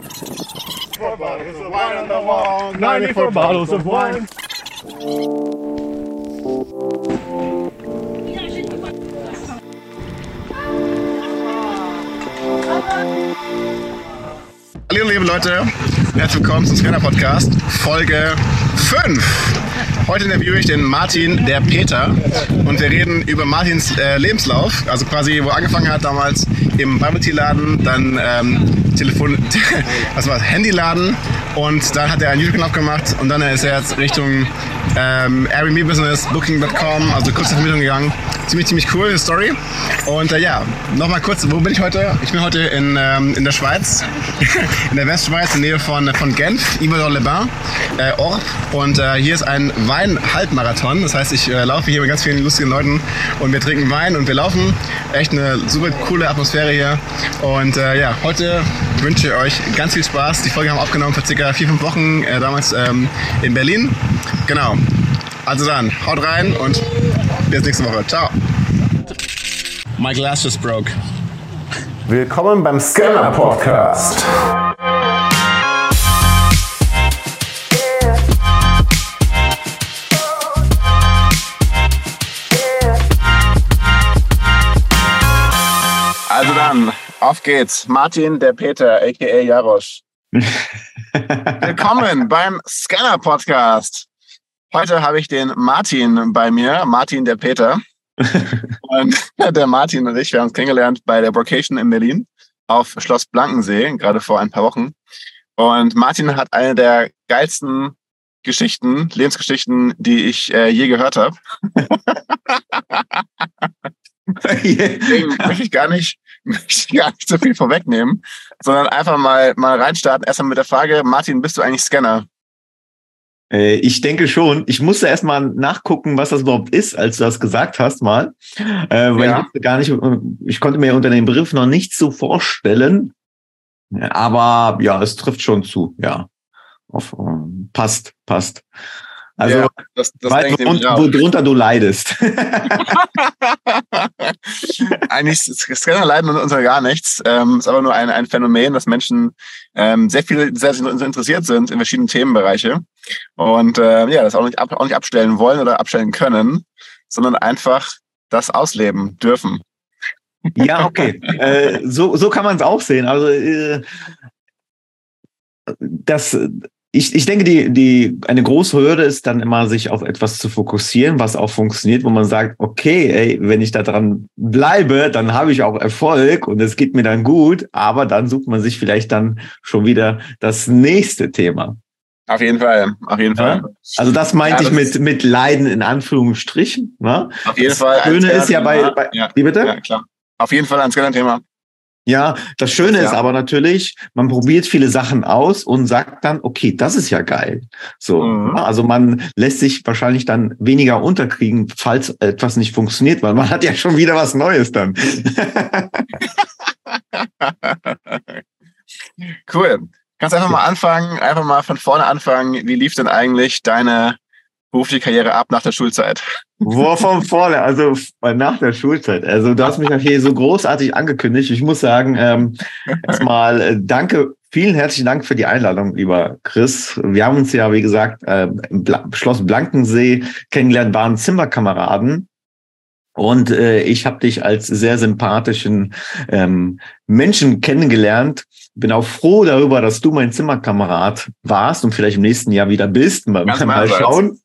94 bottles of wine on the wall. 94 bottles of wine. Hallo liebe Leute, herzlich willkommen zum Scanner Podcast, Folge 5. Heute interviewe ich den Martin, der Peter, und wir reden über Martins äh, Lebenslauf, also quasi, wo er angefangen hat damals im Bubble Tea Laden, dann ähm, Telefon, was war Handyladen. Und dann hat er einen YouTube-Kanal gemacht und dann ist er jetzt Richtung ähm, Airbnb Business, Booking.com, also kurze Vermittlung gegangen. Ziemlich, ziemlich cool, Story. Und äh, ja, nochmal kurz, wo bin ich heute? Ich bin heute in, ähm, in der Schweiz, in der Westschweiz, in der Nähe von, von Genf, Yverdon-les-Bains, äh, Orb. Und äh, hier ist ein Wein-Halbmarathon. Das heißt, ich äh, laufe hier mit ganz vielen lustigen Leuten und wir trinken Wein und wir laufen. Echt eine super coole Atmosphäre hier. Und äh, ja, heute wünsche ich euch ganz viel Spaß. Die Folge haben wir aufgenommen vor circa vier, fünf Wochen, äh, damals ähm, in Berlin. Genau. Also dann, haut rein und bis nächste Woche. Ciao. My glass just broke. Willkommen beim Scanner Podcast. Also dann, auf geht's. Martin, der Peter, a.k.a. Jarosch. Willkommen beim Scanner Podcast. Heute habe ich den Martin bei mir, Martin, der Peter. Und der Martin und ich, wir haben uns kennengelernt bei der Vocation in Berlin auf Schloss Blankensee, gerade vor ein paar Wochen. Und Martin hat eine der geilsten Geschichten, Lebensgeschichten, die ich äh, je gehört habe. Deswegen möchte ich gar nicht, möchte ich gar nicht so viel vorwegnehmen, sondern einfach mal, mal reinstarten. Erstmal mit der Frage, Martin, bist du eigentlich Scanner? Äh, Ich denke schon. Ich musste erst mal nachgucken, was das überhaupt ist, als du das gesagt hast mal. Äh, weil Ja. ich gar nicht, ich konnte mir unter dem Begriff noch nicht so vorstellen. Aber ja, es trifft schon zu, ja. Auf, ähm, passt, passt. Also, ja, das, das nämlich worunter, du leidest. Eigentlich Scanner leiden unter gar nichts. Ähm, ist aber nur ein, ein Phänomen, dass Menschen ähm, sehr viel sehr, sehr interessiert sind in verschiedenen Themenbereiche und äh, ja, das auch nicht, ab, auch nicht abstellen wollen oder abstellen können, sondern einfach das ausleben dürfen. Ja, okay. äh, so, so kann man es auch sehen. Also äh, das, ich, ich denke, die, die, eine große Hürde ist dann immer, sich auf etwas zu fokussieren, was auch funktioniert, wo man sagt, okay, ey, wenn ich da dran bleibe, dann habe ich auch Erfolg und es geht mir dann gut, aber dann sucht man sich vielleicht dann schon wieder das nächste Thema. Auf jeden Fall, auf jeden Ja. Fall. Also das meinte Ja, ich das mit, mit Leiden in Anführungsstrichen. Ne? Auf jeden das Fall. ein Schöne ist ja bei, bei ja, wie bitte? ja, klar. Auf jeden Fall ein Scanner-Thema. Ja, das Schöne Ja. ist aber natürlich, man probiert viele Sachen aus und sagt dann, okay, das ist ja geil. So, Mhm. ja, also man lässt sich wahrscheinlich dann weniger unterkriegen, falls etwas nicht funktioniert, weil man hat ja schon wieder was Neues dann. Cool. Kannst einfach mal anfangen, einfach mal von vorne anfangen. Wie lief denn eigentlich deine berufliche Karriere ab nach der Schulzeit? Wo von vorne, also nach der Schulzeit. Also du hast mich auch hier so großartig angekündigt. Ich muss sagen, ähm, erstmal äh, danke, vielen herzlichen Dank für die Einladung, lieber Chris. Wir haben uns ja, wie gesagt, äh, im Bla Schloss Blankensee kennengelernt, waren Zimmerkameraden. Und äh, ich habe dich als sehr sympathischen ähm, Menschen kennengelernt. Bin auch froh darüber, dass du mein Zimmerkamerad warst und vielleicht im nächsten Jahr wieder bist. Mal, mal schauen.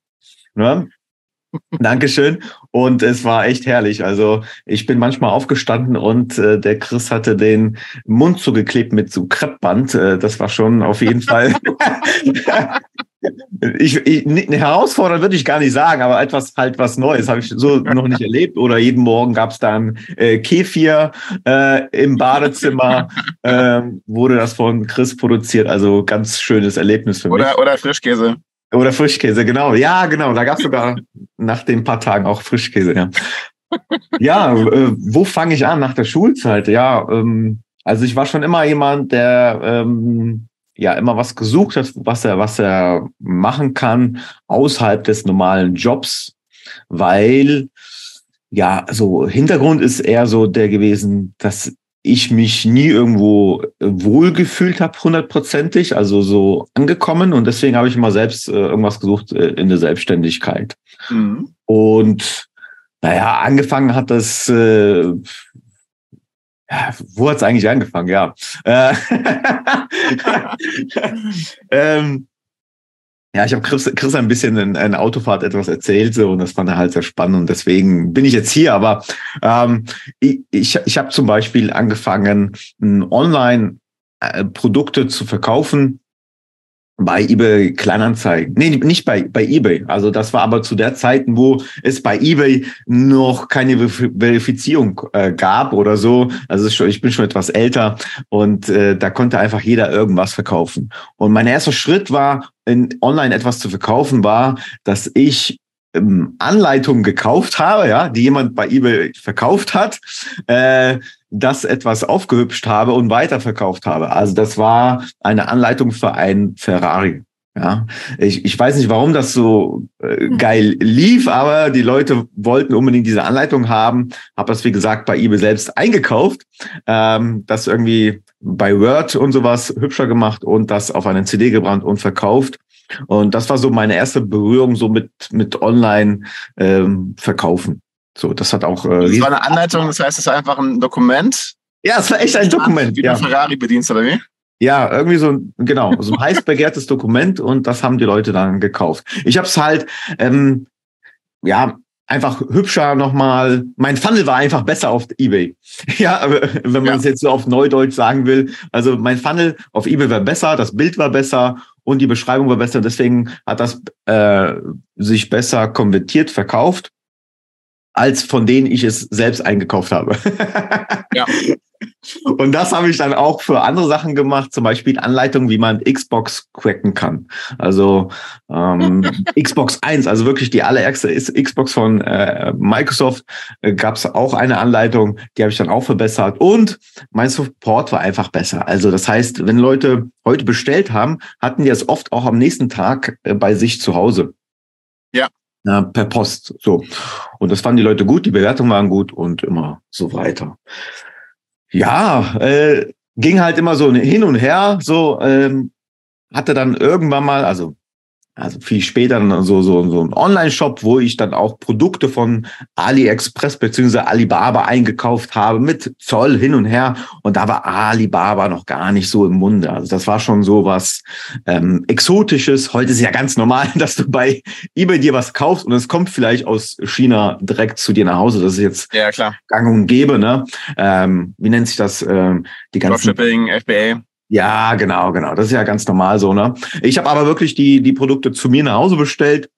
Ne? Dankeschön. Und es war echt herrlich. Also ich bin manchmal aufgestanden und äh, der Chris hatte den Mund zugeklebt mit so Kreppband. Äh, das war schon auf jeden Fall. ich, ich, eine Herausforderung würde ich gar nicht sagen, aber etwas halt was Neues habe ich so noch nicht erlebt. Oder jeden Morgen gab es dann äh, Kefir äh, im Badezimmer, äh, wurde das von Chris produziert. Also ganz schönes Erlebnis für mich. Oder, oder Frischkäse? Oder Frischkäse, genau. Ja, genau. Da gab es sogar nach den paar Tagen auch Frischkäse, ja. Ja, äh, wo fange ich an nach der Schulzeit? Ja, ähm, also ich war schon immer jemand, der ähm, ja immer was gesucht hat, was er, was er machen kann außerhalb des normalen Jobs, weil ja, so Hintergrund ist eher so der gewesen, dass ich mich nie irgendwo wohlgefühlt habe, hundertprozentig, also so angekommen. Und deswegen habe ich immer selbst äh, irgendwas gesucht äh, in der Selbstständigkeit. Mhm. Und naja, angefangen hat das, äh, ja, wo hat es eigentlich angefangen? Ja. Äh, ähm, ja, ich habe Chris, Chris ein bisschen in einer Autofahrt etwas erzählt so, und das fand er halt sehr spannend und deswegen bin ich jetzt hier. Aber ähm, ich, ich, ich habe zum Beispiel angefangen, online äh, Produkte zu verkaufen bei eBay Kleinanzeigen. Nee, nicht bei, bei eBay. Also das war aber zu der Zeit, wo es bei eBay noch keine Verifizierung äh, gab oder so. Also schon, ich bin schon etwas älter und äh, da konnte einfach jeder irgendwas verkaufen. Und mein erster Schritt war, in online etwas zu verkaufen, war, dass ich ähm, Anleitungen gekauft habe, ja, die jemand bei eBay verkauft hat, äh, das etwas aufgehübscht habe und weiterverkauft habe. Also das war eine Anleitung für ein Ferrari. Ja, ich, ich weiß nicht, warum das so äh, hm. geil lief, aber die Leute wollten unbedingt diese Anleitung haben. Habe das, wie gesagt, bei eBay selbst eingekauft, ähm, das irgendwie bei Word und sowas hübscher gemacht und das auf eine CD gebrannt und verkauft. Und das war so meine erste Berührung so mit, mit Online ähm, verkaufen. So, das hat auch. Äh, das war eine Anleitung, das heißt, es war einfach ein Dokument. Ja, es war echt ein Dokument. Wie ja. du Ferrari bedienst, oder wie? Ja, irgendwie so ein, genau, so ein heiß begehrtes Dokument und das haben die Leute dann gekauft. Ich habe es halt, ähm, ja, einfach hübscher nochmal. Mein Funnel war einfach besser auf eBay. Ja, wenn man es ja. jetzt so auf Neudeutsch sagen will. Also mein Funnel auf eBay war besser, das Bild war besser und die Beschreibung war besser. Deswegen hat das äh, sich besser konvertiert, verkauft als von denen ich es selbst eingekauft habe. ja. Und das habe ich dann auch für andere Sachen gemacht, zum Beispiel Anleitungen, wie man Xbox cracken kann. Also ähm, Xbox 1, also wirklich die allererste Xbox von äh, Microsoft, äh, gab es auch eine Anleitung, die habe ich dann auch verbessert. Und mein Support war einfach besser. Also das heißt, wenn Leute heute bestellt haben, hatten die es oft auch am nächsten Tag äh, bei sich zu Hause. Ja äh, per Post. So. Und das fanden die Leute gut, die Bewertungen waren gut und immer so weiter. Ja, äh, ging halt immer so hin und her, so ähm, hatte dann irgendwann mal, also also viel später dann so, so, so ein Online-Shop, wo ich dann auch Produkte von AliExpress beziehungsweise Alibaba eingekauft habe mit Zoll hin und her. Und da war Alibaba noch gar nicht so im Munde. Also das war schon so was ähm, Exotisches. Heute ist ja ganz normal, dass du bei eBay dir was kaufst und es kommt vielleicht aus China direkt zu dir nach Hause. Das ist jetzt ja, klar. gang und gäbe. Ne? Ähm, wie nennt sich das? Ähm, die ganzen Dropshipping, FBA. Ja, genau, genau. Das ist ja ganz normal so, ne? Ich habe aber wirklich die, die Produkte zu mir nach Hause bestellt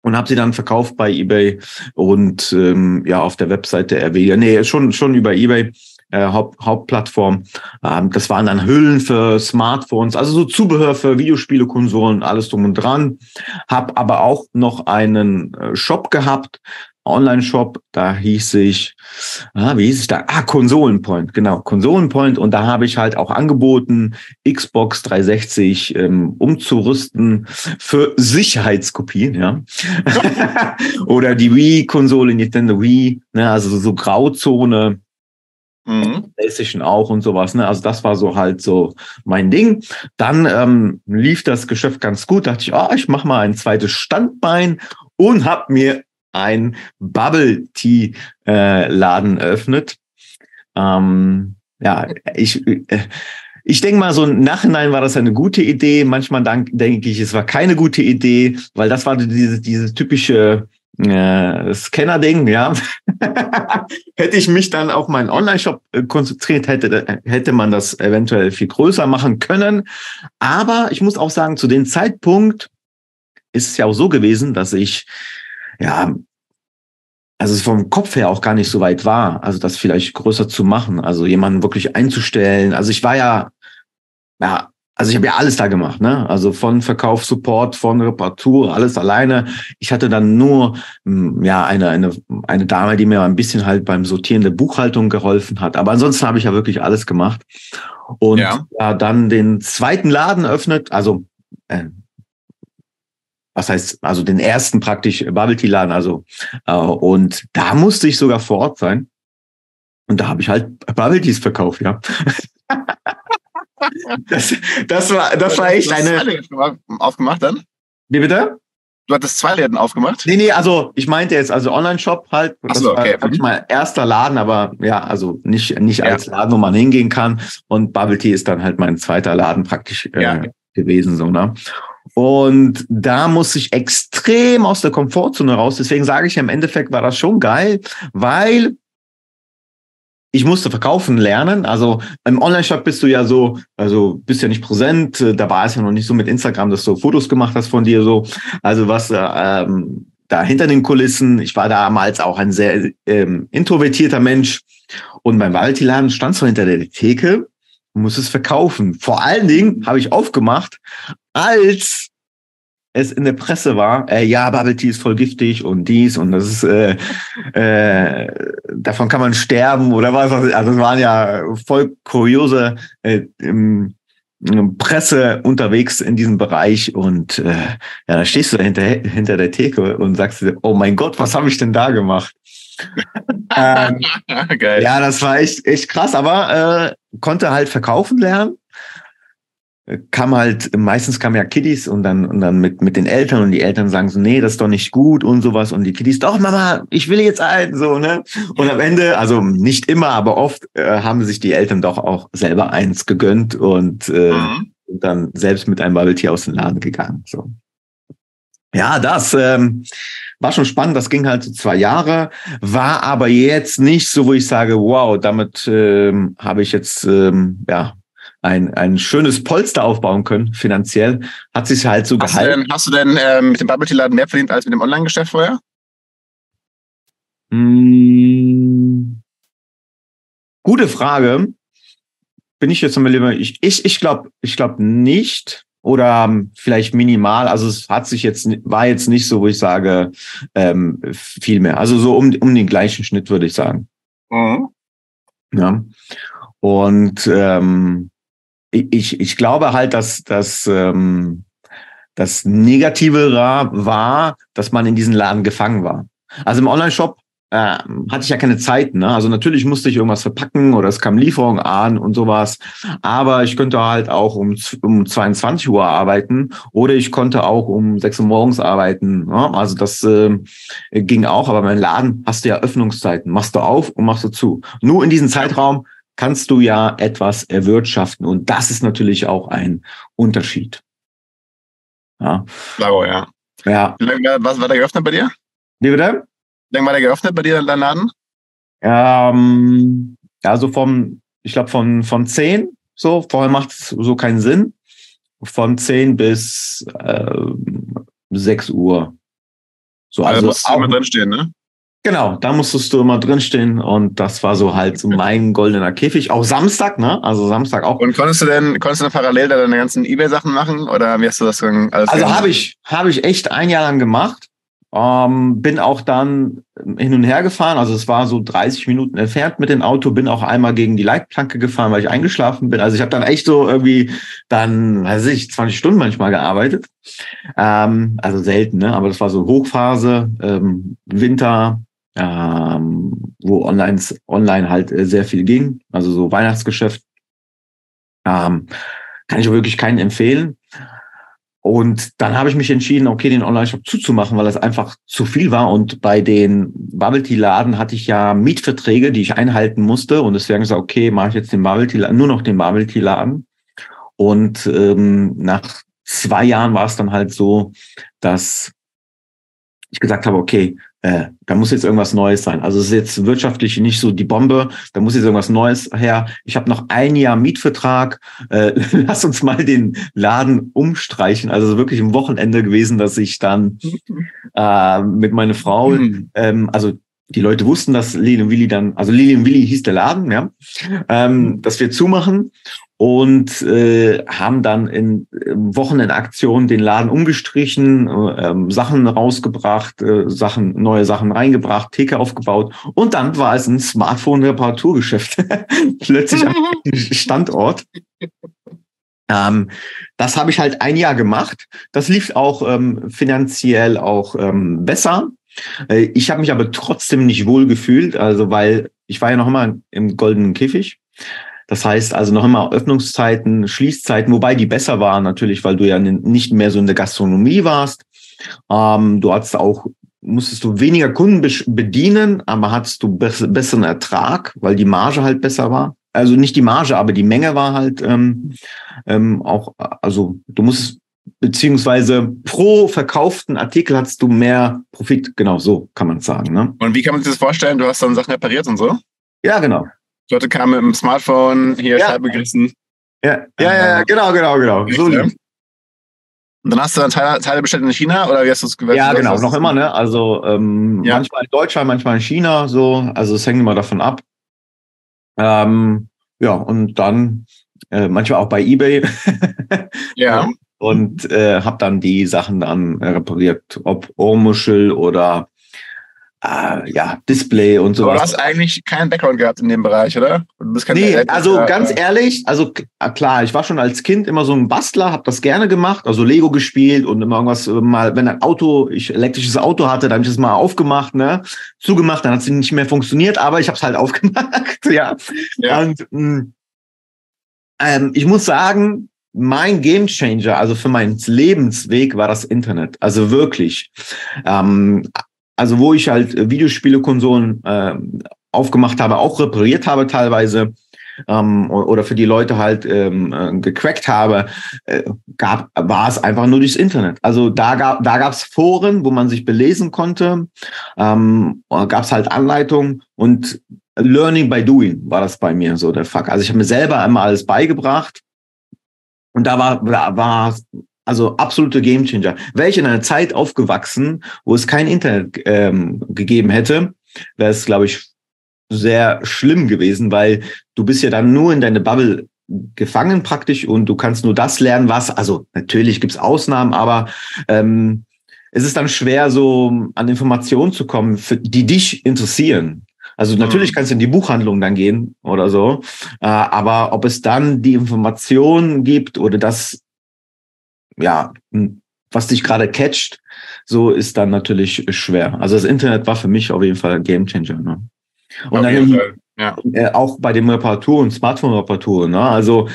und habe sie dann verkauft bei eBay und ähm, ja auf der Webseite RW. Nee, schon schon über eBay äh, Haupt, Hauptplattform. Ähm, das waren dann Hüllen für Smartphones, also so Zubehör für Videospiele, Konsolen, alles drum und dran. Hab aber auch noch einen äh, Shop gehabt, Online-Shop, da hieß ich, ah, wie hieß ich da? Ah, Konsolenpoint, genau, Konsolenpoint. Und da habe ich halt auch angeboten, Xbox 360 ähm, umzurüsten für Sicherheitskopien, ja. Oder die Wii-Konsole, Nintendo Wii, ne, also so Grauzone. Mhm. PlayStation auch und sowas. Ne? Also das war so halt so mein Ding. Dann ähm, lief das Geschäft ganz gut. Dachte ich, oh, ich mache mal ein zweites Standbein und habe mir ein Bubble Tea äh, Laden öffnet. Ähm, ja, ich, äh, ich denke mal, so im Nachhinein war das eine gute Idee. Manchmal denke ich, es war keine gute Idee, weil das war dieses, dieses typische äh, Scanner-Ding, ja. hätte ich mich dann auf meinen Online-Shop äh, konzentriert, hätte, hätte man das eventuell viel größer machen können. Aber ich muss auch sagen, zu dem Zeitpunkt ist es ja auch so gewesen, dass ich ja, also es vom Kopf her auch gar nicht so weit war, also das vielleicht größer zu machen, also jemanden wirklich einzustellen. Also ich war ja, ja, also ich habe ja alles da gemacht, ne? Also von Verkauf, Support, von Reparatur, alles alleine. Ich hatte dann nur hm, ja eine eine eine Dame, die mir ein bisschen halt beim Sortieren der Buchhaltung geholfen hat. Aber ansonsten habe ich ja wirklich alles gemacht und ja. ja dann den zweiten Laden öffnet, also äh, was heißt, also den ersten praktisch Bubble Tea Laden, also äh, und da musste ich sogar vor Ort sein. Und da habe ich halt Bubble Teas verkauft, ja. das, das war, das war echt eine. aufgemacht dann? Wie bitte? Du hattest zwei Läden aufgemacht? Nee, nee, also ich meinte jetzt also Online-Shop halt. Ach so, okay. war, sag ich mal, erster Laden, aber ja, also nicht, nicht Ja. als Laden, wo man hingehen kann. Und Bubble Tea ist dann halt mein zweiter Laden praktisch äh, Ja. gewesen, so, ne? Und da muss ich extrem aus der Komfortzone raus. Deswegen sage ich, im Endeffekt war das schon geil, weil ich musste verkaufen lernen. Also im Online-Shop bist du ja so, also bist ja nicht präsent. Da war es ja noch nicht so mit Instagram, dass du Fotos gemacht hast von dir so. Also was äh, ähm, da hinter den Kulissen. Ich war damals auch ein sehr ähm, introvertierter Mensch. Und beim Walti-Laden stand so hinter der Theke und muss es verkaufen. Vor allen Dingen habe ich aufgemacht, als es in der Presse war, äh, ja, Bubble Tea ist voll giftig und dies und das ist, äh, äh, davon kann man sterben oder was. Also es waren ja voll kuriose äh, im, im Presse unterwegs in diesem Bereich und äh, ja, da stehst du da hinter, hinter der Theke und sagst dir, oh mein Gott, was habe ich denn da gemacht? ähm, ja, das war echt, echt krass, aber äh, konnte halt verkaufen lernen. Kam halt, meistens kamen ja Kiddies und dann, und dann mit, mit den Eltern und die Eltern sagen so, nee, das ist doch nicht gut und sowas. Und die Kiddies, doch, Mama, ich will jetzt ein, so, ne? Und am Ende, also nicht immer, aber oft äh, haben sich die Eltern doch auch selber eins gegönnt und äh, Mhm. und dann selbst mit einem Bubble Tea aus dem Laden gegangen. So. Ja, das ähm, war schon spannend. Das ging halt so zwei Jahre, war aber jetzt nicht so, wo ich sage, wow, damit ähm, habe ich jetzt ähm, ja ein, ein schönes Polster aufbauen können, finanziell. Hat sich halt so Hast du gehalten. denn, hast du denn äh, mit dem Bubble Tea Laden mehr verdient als mit dem Online-Geschäft vorher? Hm, gute Frage. Bin ich jetzt mal lieber, ich, ich, ich glaube, ich glaube nicht. Oder ähm, vielleicht minimal. Also es hat sich jetzt, war jetzt nicht so, wo ich sage, ähm, viel mehr. Also so um, um den gleichen Schnitt, würde ich sagen. Mhm. Ja. Und ähm, ich, ich glaube halt, dass, dass ähm, das Negative war, dass man in diesen Laden gefangen war. Also im Online-Shop äh, hatte ich ja keine Zeit. Ne? Also natürlich musste ich irgendwas verpacken oder es kam Lieferung an und sowas. Aber ich könnte halt auch um, um 22 Uhr arbeiten oder ich konnte auch um 6 Uhr morgens arbeiten. Ne? Also das äh, ging auch. Aber mein Laden hast du ja Öffnungszeiten. Machst du auf und machst du zu. Nur in diesem Zeitraum kannst du ja etwas erwirtschaften. Und das ist natürlich auch ein Unterschied. Ja. Klaro, ja. Ja. Wie lange was war der geöffnet bei dir? Wie bitte? Wie lange war der geöffnet bei dir, dein Laden? Ähm, also vom, ich glaube von, von 10, so, vorher macht es so keinen Sinn. Von 10 bis äh, 6 Uhr. So, Also, also musst auch, immer drinstehen, ne? Genau, da musstest du immer drinstehen und das war so halt so mein goldener Käfig. Auch Samstag, ne? Also Samstag auch. Und konntest du denn, konntest du denn parallel da deine ganzen Ebay-Sachen machen? Oder wie hast du das dann alles Also habe ich, habe ich echt ein Jahr lang gemacht. Ähm, bin auch dann hin und her gefahren. Also es war so 30 Minuten entfernt mit dem Auto. Bin auch einmal gegen die Leitplanke gefahren, weil ich eingeschlafen bin. Also ich habe dann echt so irgendwie dann, weiß ich, 20 Stunden manchmal gearbeitet. Ähm, also selten, ne? Aber das war so Hochphase, ähm, Winter, ähm, wo online, online halt äh, sehr viel ging. Also so Weihnachtsgeschäft. Ähm, kann ich wirklich keinen empfehlen. Und dann habe ich mich entschieden, okay, den Online-Shop zuzumachen, weil das einfach zu viel war. Und bei den Bubble Tea-Laden hatte ich ja Mietverträge, die ich einhalten musste. Und deswegen gesagt, okay, mache ich jetzt den Bubble Tea, nur noch den Bubble Tea-Laden. Und ähm, nach zwei Jahren war es dann halt so, dass ich gesagt habe, okay, äh, da muss jetzt irgendwas Neues sein. Also es ist jetzt wirtschaftlich nicht so die Bombe, da muss jetzt irgendwas Neues her. Ich habe noch ein Jahr Mietvertrag. Äh, lass uns mal den Laden umstreichen. Also es ist wirklich ein Wochenende gewesen, dass ich dann äh, mit meiner Frau, Hm. ähm, also die Leute wussten, dass Lili und Willi dann, also Lili und Willi hieß der Laden, ja, ähm, dass wir zumachen und äh, haben dann in ähm, Wochenendaktion den Laden umgestrichen, äh, Sachen rausgebracht, äh, Sachen, neue Sachen reingebracht, Theke aufgebaut und dann war es ein Smartphone-Reparaturgeschäft plötzlich am Standort. Ähm, das habe ich halt ein Jahr gemacht. Das lief auch ähm, finanziell auch ähm, besser. Äh, Ich habe mich aber trotzdem nicht wohl gefühlt, also weil ich war ja noch immer im goldenen Käfig. Das heißt also noch immer Öffnungszeiten, Schließzeiten, wobei die besser waren natürlich, weil du ja nicht mehr so in der Gastronomie warst. Ähm, du hattest auch, musstest du weniger Kunden bedienen, aber hattest du besseren Ertrag, weil die Marge halt besser war. Also nicht die Marge, aber die Menge war halt ähm, ähm, auch, also du musstest beziehungsweise pro verkauften Artikel hattest du mehr Profit. Genau, so kann man sagen. Ne? Und wie kann man sich das vorstellen? Du hast dann Sachen repariert und so? Ja, genau. Leute kamen mit dem Smartphone, hier ja. Scheibe gerissen. Ja, ja, ja, ja, genau, genau, genau. So, und dann hast du dann Teile, Teile bestellt in China oder wie hast du es gewählt? Ja, genau, noch immer, ne? Also ähm, ja. manchmal in Deutschland, manchmal in China, so. Also es hängt immer davon ab. Ähm, ja, und dann äh, manchmal auch bei eBay. ja. Und äh, habe dann die Sachen dann repariert, ob Ohrmuschel oder äh, ja, Display und sowas. Aber du hast eigentlich keinen Background gehabt in dem Bereich, oder? nee, also ja, ganz ehrlich, also klar, ich war schon als Kind immer so ein Bastler, habe das gerne gemacht, also Lego gespielt und immer irgendwas äh, mal, wenn ein Auto, ich elektrisches Auto hatte, dann habe ich das mal aufgemacht, ne, zugemacht, dann hat es nicht mehr funktioniert, aber ich habe es halt aufgemacht, ja. ja. Und mh, mm, ähm, ich muss sagen, mein Game Changer, also für meinen Lebensweg, war das Internet. Also wirklich. Ähm, also wo ich halt Videospielekonsolen äh, aufgemacht habe, auch repariert habe teilweise ähm, oder für die Leute halt ähm, äh, gecrackt habe, äh, gab war es einfach nur durchs Internet. Also da gab da gab's Foren, wo man sich belesen konnte, ähm, gab es halt Anleitungen und Learning by Doing war das bei mir so der Fuck. Also ich habe mir selber einmal alles beigebracht und da war war also absolute Gamechanger. Wäre ich in einer Zeit aufgewachsen, wo es kein Internet ähm, gegeben hätte, wäre es, glaube ich, sehr schlimm gewesen, weil du bist ja dann nur in deine Bubble gefangen praktisch und du kannst nur das lernen, was, also natürlich gibt's Ausnahmen, aber ähm, es ist dann schwer, so an Informationen zu kommen, für, die dich interessieren. Also natürlich mhm. kannst du in die Buchhandlung dann gehen oder so, äh, aber ob es dann die Informationen gibt oder das ja, was dich gerade catcht, so ist dann natürlich schwer. Also das Internet war für mich auf jeden Fall ein Gamechanger. Ne? Und dann ja. Äh, auch bei dem Reparaturen, Smartphone-Reparaturen. Ne? Also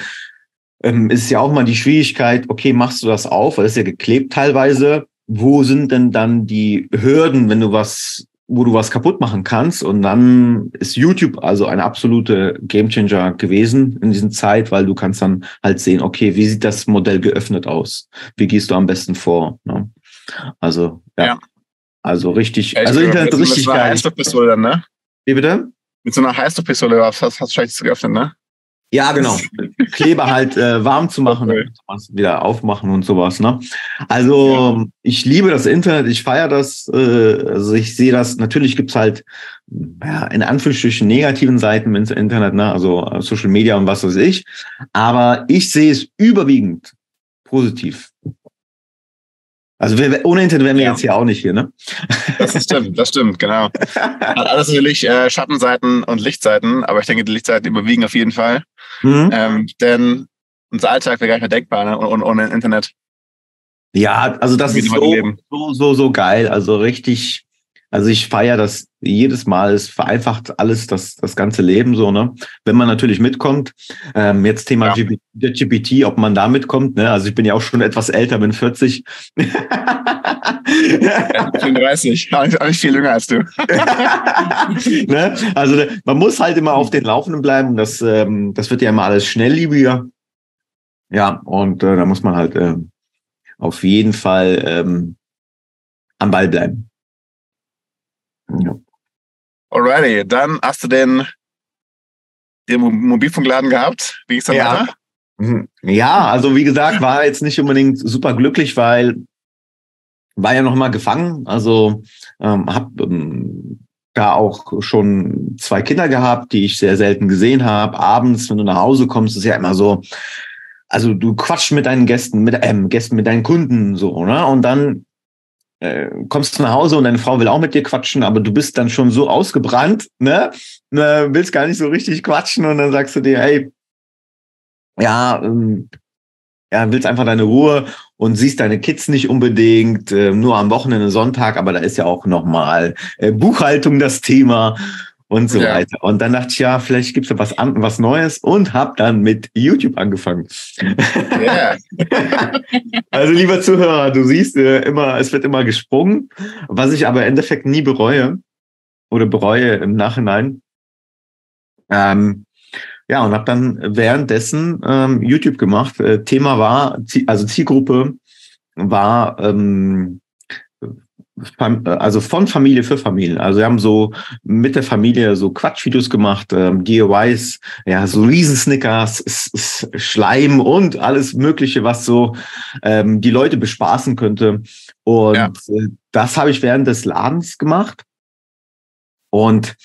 ähm, ist ja auch mal die Schwierigkeit, okay, machst du das auf, weil das ist ja geklebt teilweise. Wo sind denn dann die Hürden, wenn du was wo du was kaputt machen kannst. Und dann ist YouTube also eine absolute Gamechanger gewesen in dieser Zeit, weil du kannst dann halt sehen, okay, wie sieht das Modell geöffnet aus? Wie gehst du am besten vor? Ne? Also, ja. ja. Also richtig, ja, also Internet richtig geil. Mit so einer Heißluftpistole dann, ne? Wie bitte? Mit so einer Heißluftpistole hast, hast du vielleicht geöffnet, ne? Ja, genau. Kleber halt äh, warm zu machen okay. und wieder aufmachen und sowas. Ne? Also ja. ich liebe das Internet, ich feiere das. Äh, also ich sehe das, natürlich gibt's halt ja, in Anführungsstrichen negativen Seiten im Internet, ne? also äh, Social Media und was weiß ich. Aber ich sehe es überwiegend positiv. Also wir, ohne Internet wären wir ja. jetzt hier auch nicht hier, ne? Das stimmt, das stimmt, genau. Hat alles natürlich äh, Schattenseiten und Lichtseiten, aber ich denke, die Lichtseiten überwiegen auf jeden Fall. Mhm. Ähm, denn unser Alltag wäre gar nicht mehr denkbar ne? ohne, ohne Internet. Ja, also das ist so, so, so, so geil. Also richtig, also ich feiere das jedes Mal. Es vereinfacht alles das, das ganze Leben so, ne? Wenn man natürlich mitkommt. Ähm, jetzt Thema ja. GPT, ob man da mitkommt, ne? Also ich bin ja auch schon etwas älter, bin 40. ja, 35, auch nicht viel jünger als du. ne? Also man muss halt immer auf den Laufenden bleiben. Das, ähm, das wird ja immer alles schnellliebiger. Ja, und äh, da muss man halt äh, auf jeden Fall ähm, am Ball bleiben. Ja. Alrighty, dann hast du den, den Mobilfunkladen gehabt. Wie ist das ja. weiter? Mhm. Ja, also wie gesagt, war jetzt nicht unbedingt super glücklich, weil war ja noch mal gefangen. Also ähm, habe ähm, da auch schon zwei Kinder gehabt, die ich sehr selten gesehen habe. Abends, wenn du nach Hause kommst, ist ja immer so, also du quatschst mit deinen Gästen, mit ähm, Gästen, mit deinen Kunden so, ne? Und dann äh, kommst nach Hause und deine Frau will auch mit dir quatschen, aber du bist dann schon so ausgebrannt, ne? ne willst gar nicht so richtig quatschen und dann sagst du dir, hey, ja, ähm, ja, willst einfach deine Ruhe und siehst deine Kids nicht unbedingt, äh, nur am Wochenende, Sonntag, aber da ist ja auch nochmal äh, Buchhaltung das Thema. Und so Ja. weiter. Und dann dachte ich, ja, vielleicht gibt's ja was, was Neues und habe dann mit YouTube angefangen. Ja. Also lieber Zuhörer, du siehst äh, immer, es wird immer gesprungen, was ich aber im Endeffekt nie bereue oder bereue im Nachhinein. Ähm, ja, und habe dann währenddessen ähm, YouTube gemacht. Äh, Thema war, also Zielgruppe war ähm, äh, also von Familie für Familie. Also wir haben so mit der Familie so Quatschvideos gemacht, ähm, DIYs, ja, so Riesensnickers, Schleim und alles Mögliche, was so ähm, die Leute bespaßen könnte. Und Ja. äh, das habe ich während des Ladens gemacht. Und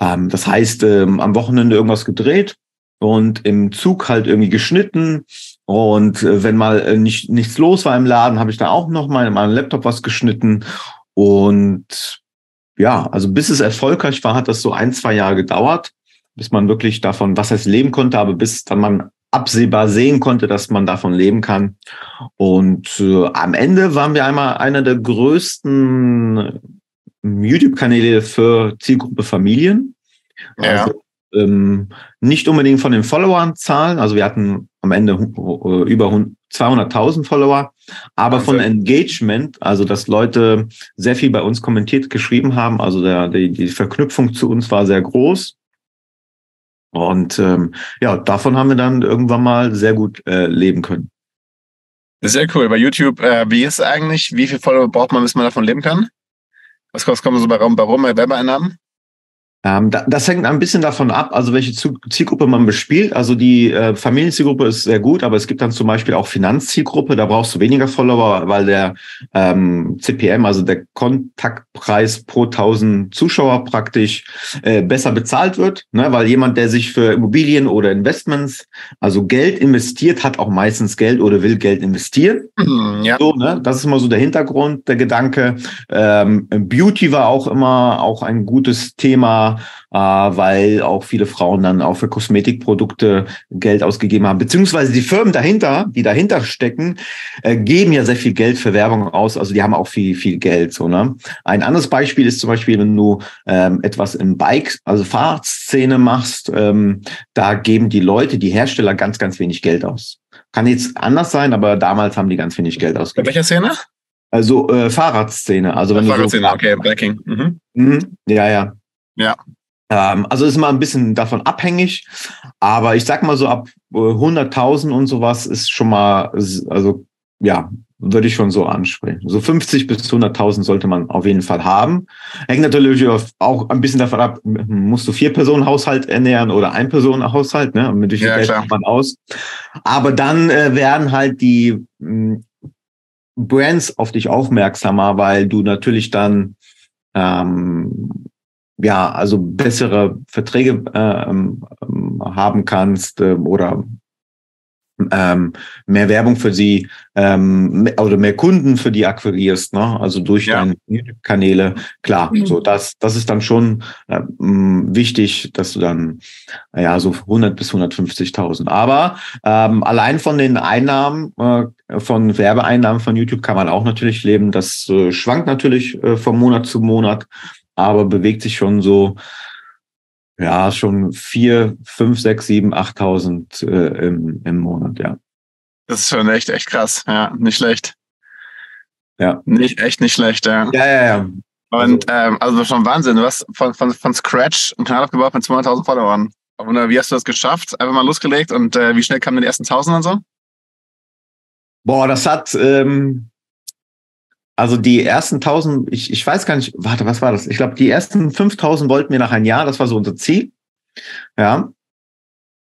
ähm, das heißt, ähm, am Wochenende irgendwas gedreht und im Zug halt irgendwie geschnitten. Und äh, wenn mal äh, nicht, nichts los war im Laden, habe ich da auch noch mal in meinem Laptop was geschnitten. Und ja, also bis es erfolgreich war, hat das so ein, zwei Jahre gedauert, bis man wirklich davon, was heißt leben konnte, aber bis dann man absehbar sehen konnte, dass man davon leben kann. Und äh, am Ende waren wir einmal einer der größten YouTube-Kanäle für Zielgruppe Familien. Ja. Also, ähm, nicht unbedingt von den Followern-Zahlen. Also wir hatten am Ende äh, über hun- 200.000 Follower, aber von Wahnsinn. Engagement, also dass Leute sehr viel bei uns kommentiert geschrieben haben. Also der, die, die Verknüpfung zu uns war sehr groß. Und ähm, ja, davon haben wir dann irgendwann mal sehr gut äh, leben können. Sehr cool. Bei YouTube, äh, wie ist es eigentlich? Wie viel Follower braucht man, bis man davon leben kann? Was kommt, kommt so bei Raum, bei Rum, bei Werbeeinnahmen? Ähm, da, das hängt ein bisschen davon ab, also welche Zielgruppe man bespielt. Also die äh, Familienzielgruppe ist sehr gut, aber es gibt dann zum Beispiel auch Finanzzielgruppe. Da brauchst du weniger Follower, weil der ähm, CPM, also der Kontaktpreis pro 1000 Zuschauer praktisch äh, besser bezahlt wird, ne? weil jemand, der sich für Immobilien oder Investments, also Geld investiert, hat auch meistens Geld oder will Geld investieren. Hm, ja. So, ne? Das ist immer so der Hintergrund, der Gedanke. Ähm, Beauty war auch immer auch ein gutes Thema, äh, weil auch viele Frauen dann auch für Kosmetikprodukte Geld ausgegeben haben. Beziehungsweise die Firmen dahinter, die dahinter stecken, äh, geben ja sehr viel Geld für Werbung aus. Also die haben auch viel, viel Geld. So, ne? Ein anderes Beispiel ist zum Beispiel, wenn du ähm, etwas im Bike, also Fahrradszene machst, ähm, da geben die Leute, die Hersteller ganz, ganz wenig Geld aus. Kann jetzt anders sein, aber damals haben die ganz wenig Geld Bei ausgegeben. welcher Szene? Also äh, Fahrradszene. Also wenn du so, Fahrradszene, okay, Biking. Mhm. Mhm, ja, ja. Ja. Ähm, also ist mal ein bisschen davon abhängig, aber ich sag mal so ab äh, 100.000 und sowas ist schon mal, also ja, würde ich schon so ansprechen. So 50 bis 100.000 sollte man auf jeden Fall haben. Hängt natürlich auch ein bisschen davon ab, musst du vier Personen Haushalt ernähren oder ein Personen Haushalt, ne? Und mit wie viel Ja, Geld klar. kommt man aus. Aber dann äh, werden halt die mh, Brands auf dich aufmerksamer, weil du natürlich dann ähm, ja, also bessere Verträge ähm, ähm, haben kannst ähm, oder ähm, mehr Werbung für sie ähm, oder mehr Kunden für die akquirierst, ne? Also durch Ja. deine YouTube-Kanäle. Klar, Mhm. so das, das ist dann schon ähm, wichtig, dass du dann ja so 100 bis 150.000. Aber ähm, allein von den Einnahmen äh, von Werbeeinnahmen von YouTube kann man auch natürlich leben. Das äh, schwankt natürlich äh, von Monat zu Monat, aber bewegt sich schon so ja, schon vier, fünf, sechs, sieben, achttausend äh, im, im Monat, ja. Das ist schon echt, echt krass. Ja, nicht schlecht. Ja. Nicht, echt nicht schlecht, ja. Ja, ja, ja. Und ähm, also schon Wahnsinn. Du hast von, von, von Scratch einen Kanal aufgebaut mit 200.000 Followern. Und äh, wie hast du das geschafft? Einfach mal losgelegt und äh, wie schnell kamen denn die ersten 1000 und so? Boah, das hat, ähm, also die ersten 1000, ich, ich weiß gar nicht, warte, was war das? Ich glaube, die ersten 5000 wollten wir nach einem Jahr, das war so unser Ziel. Ja.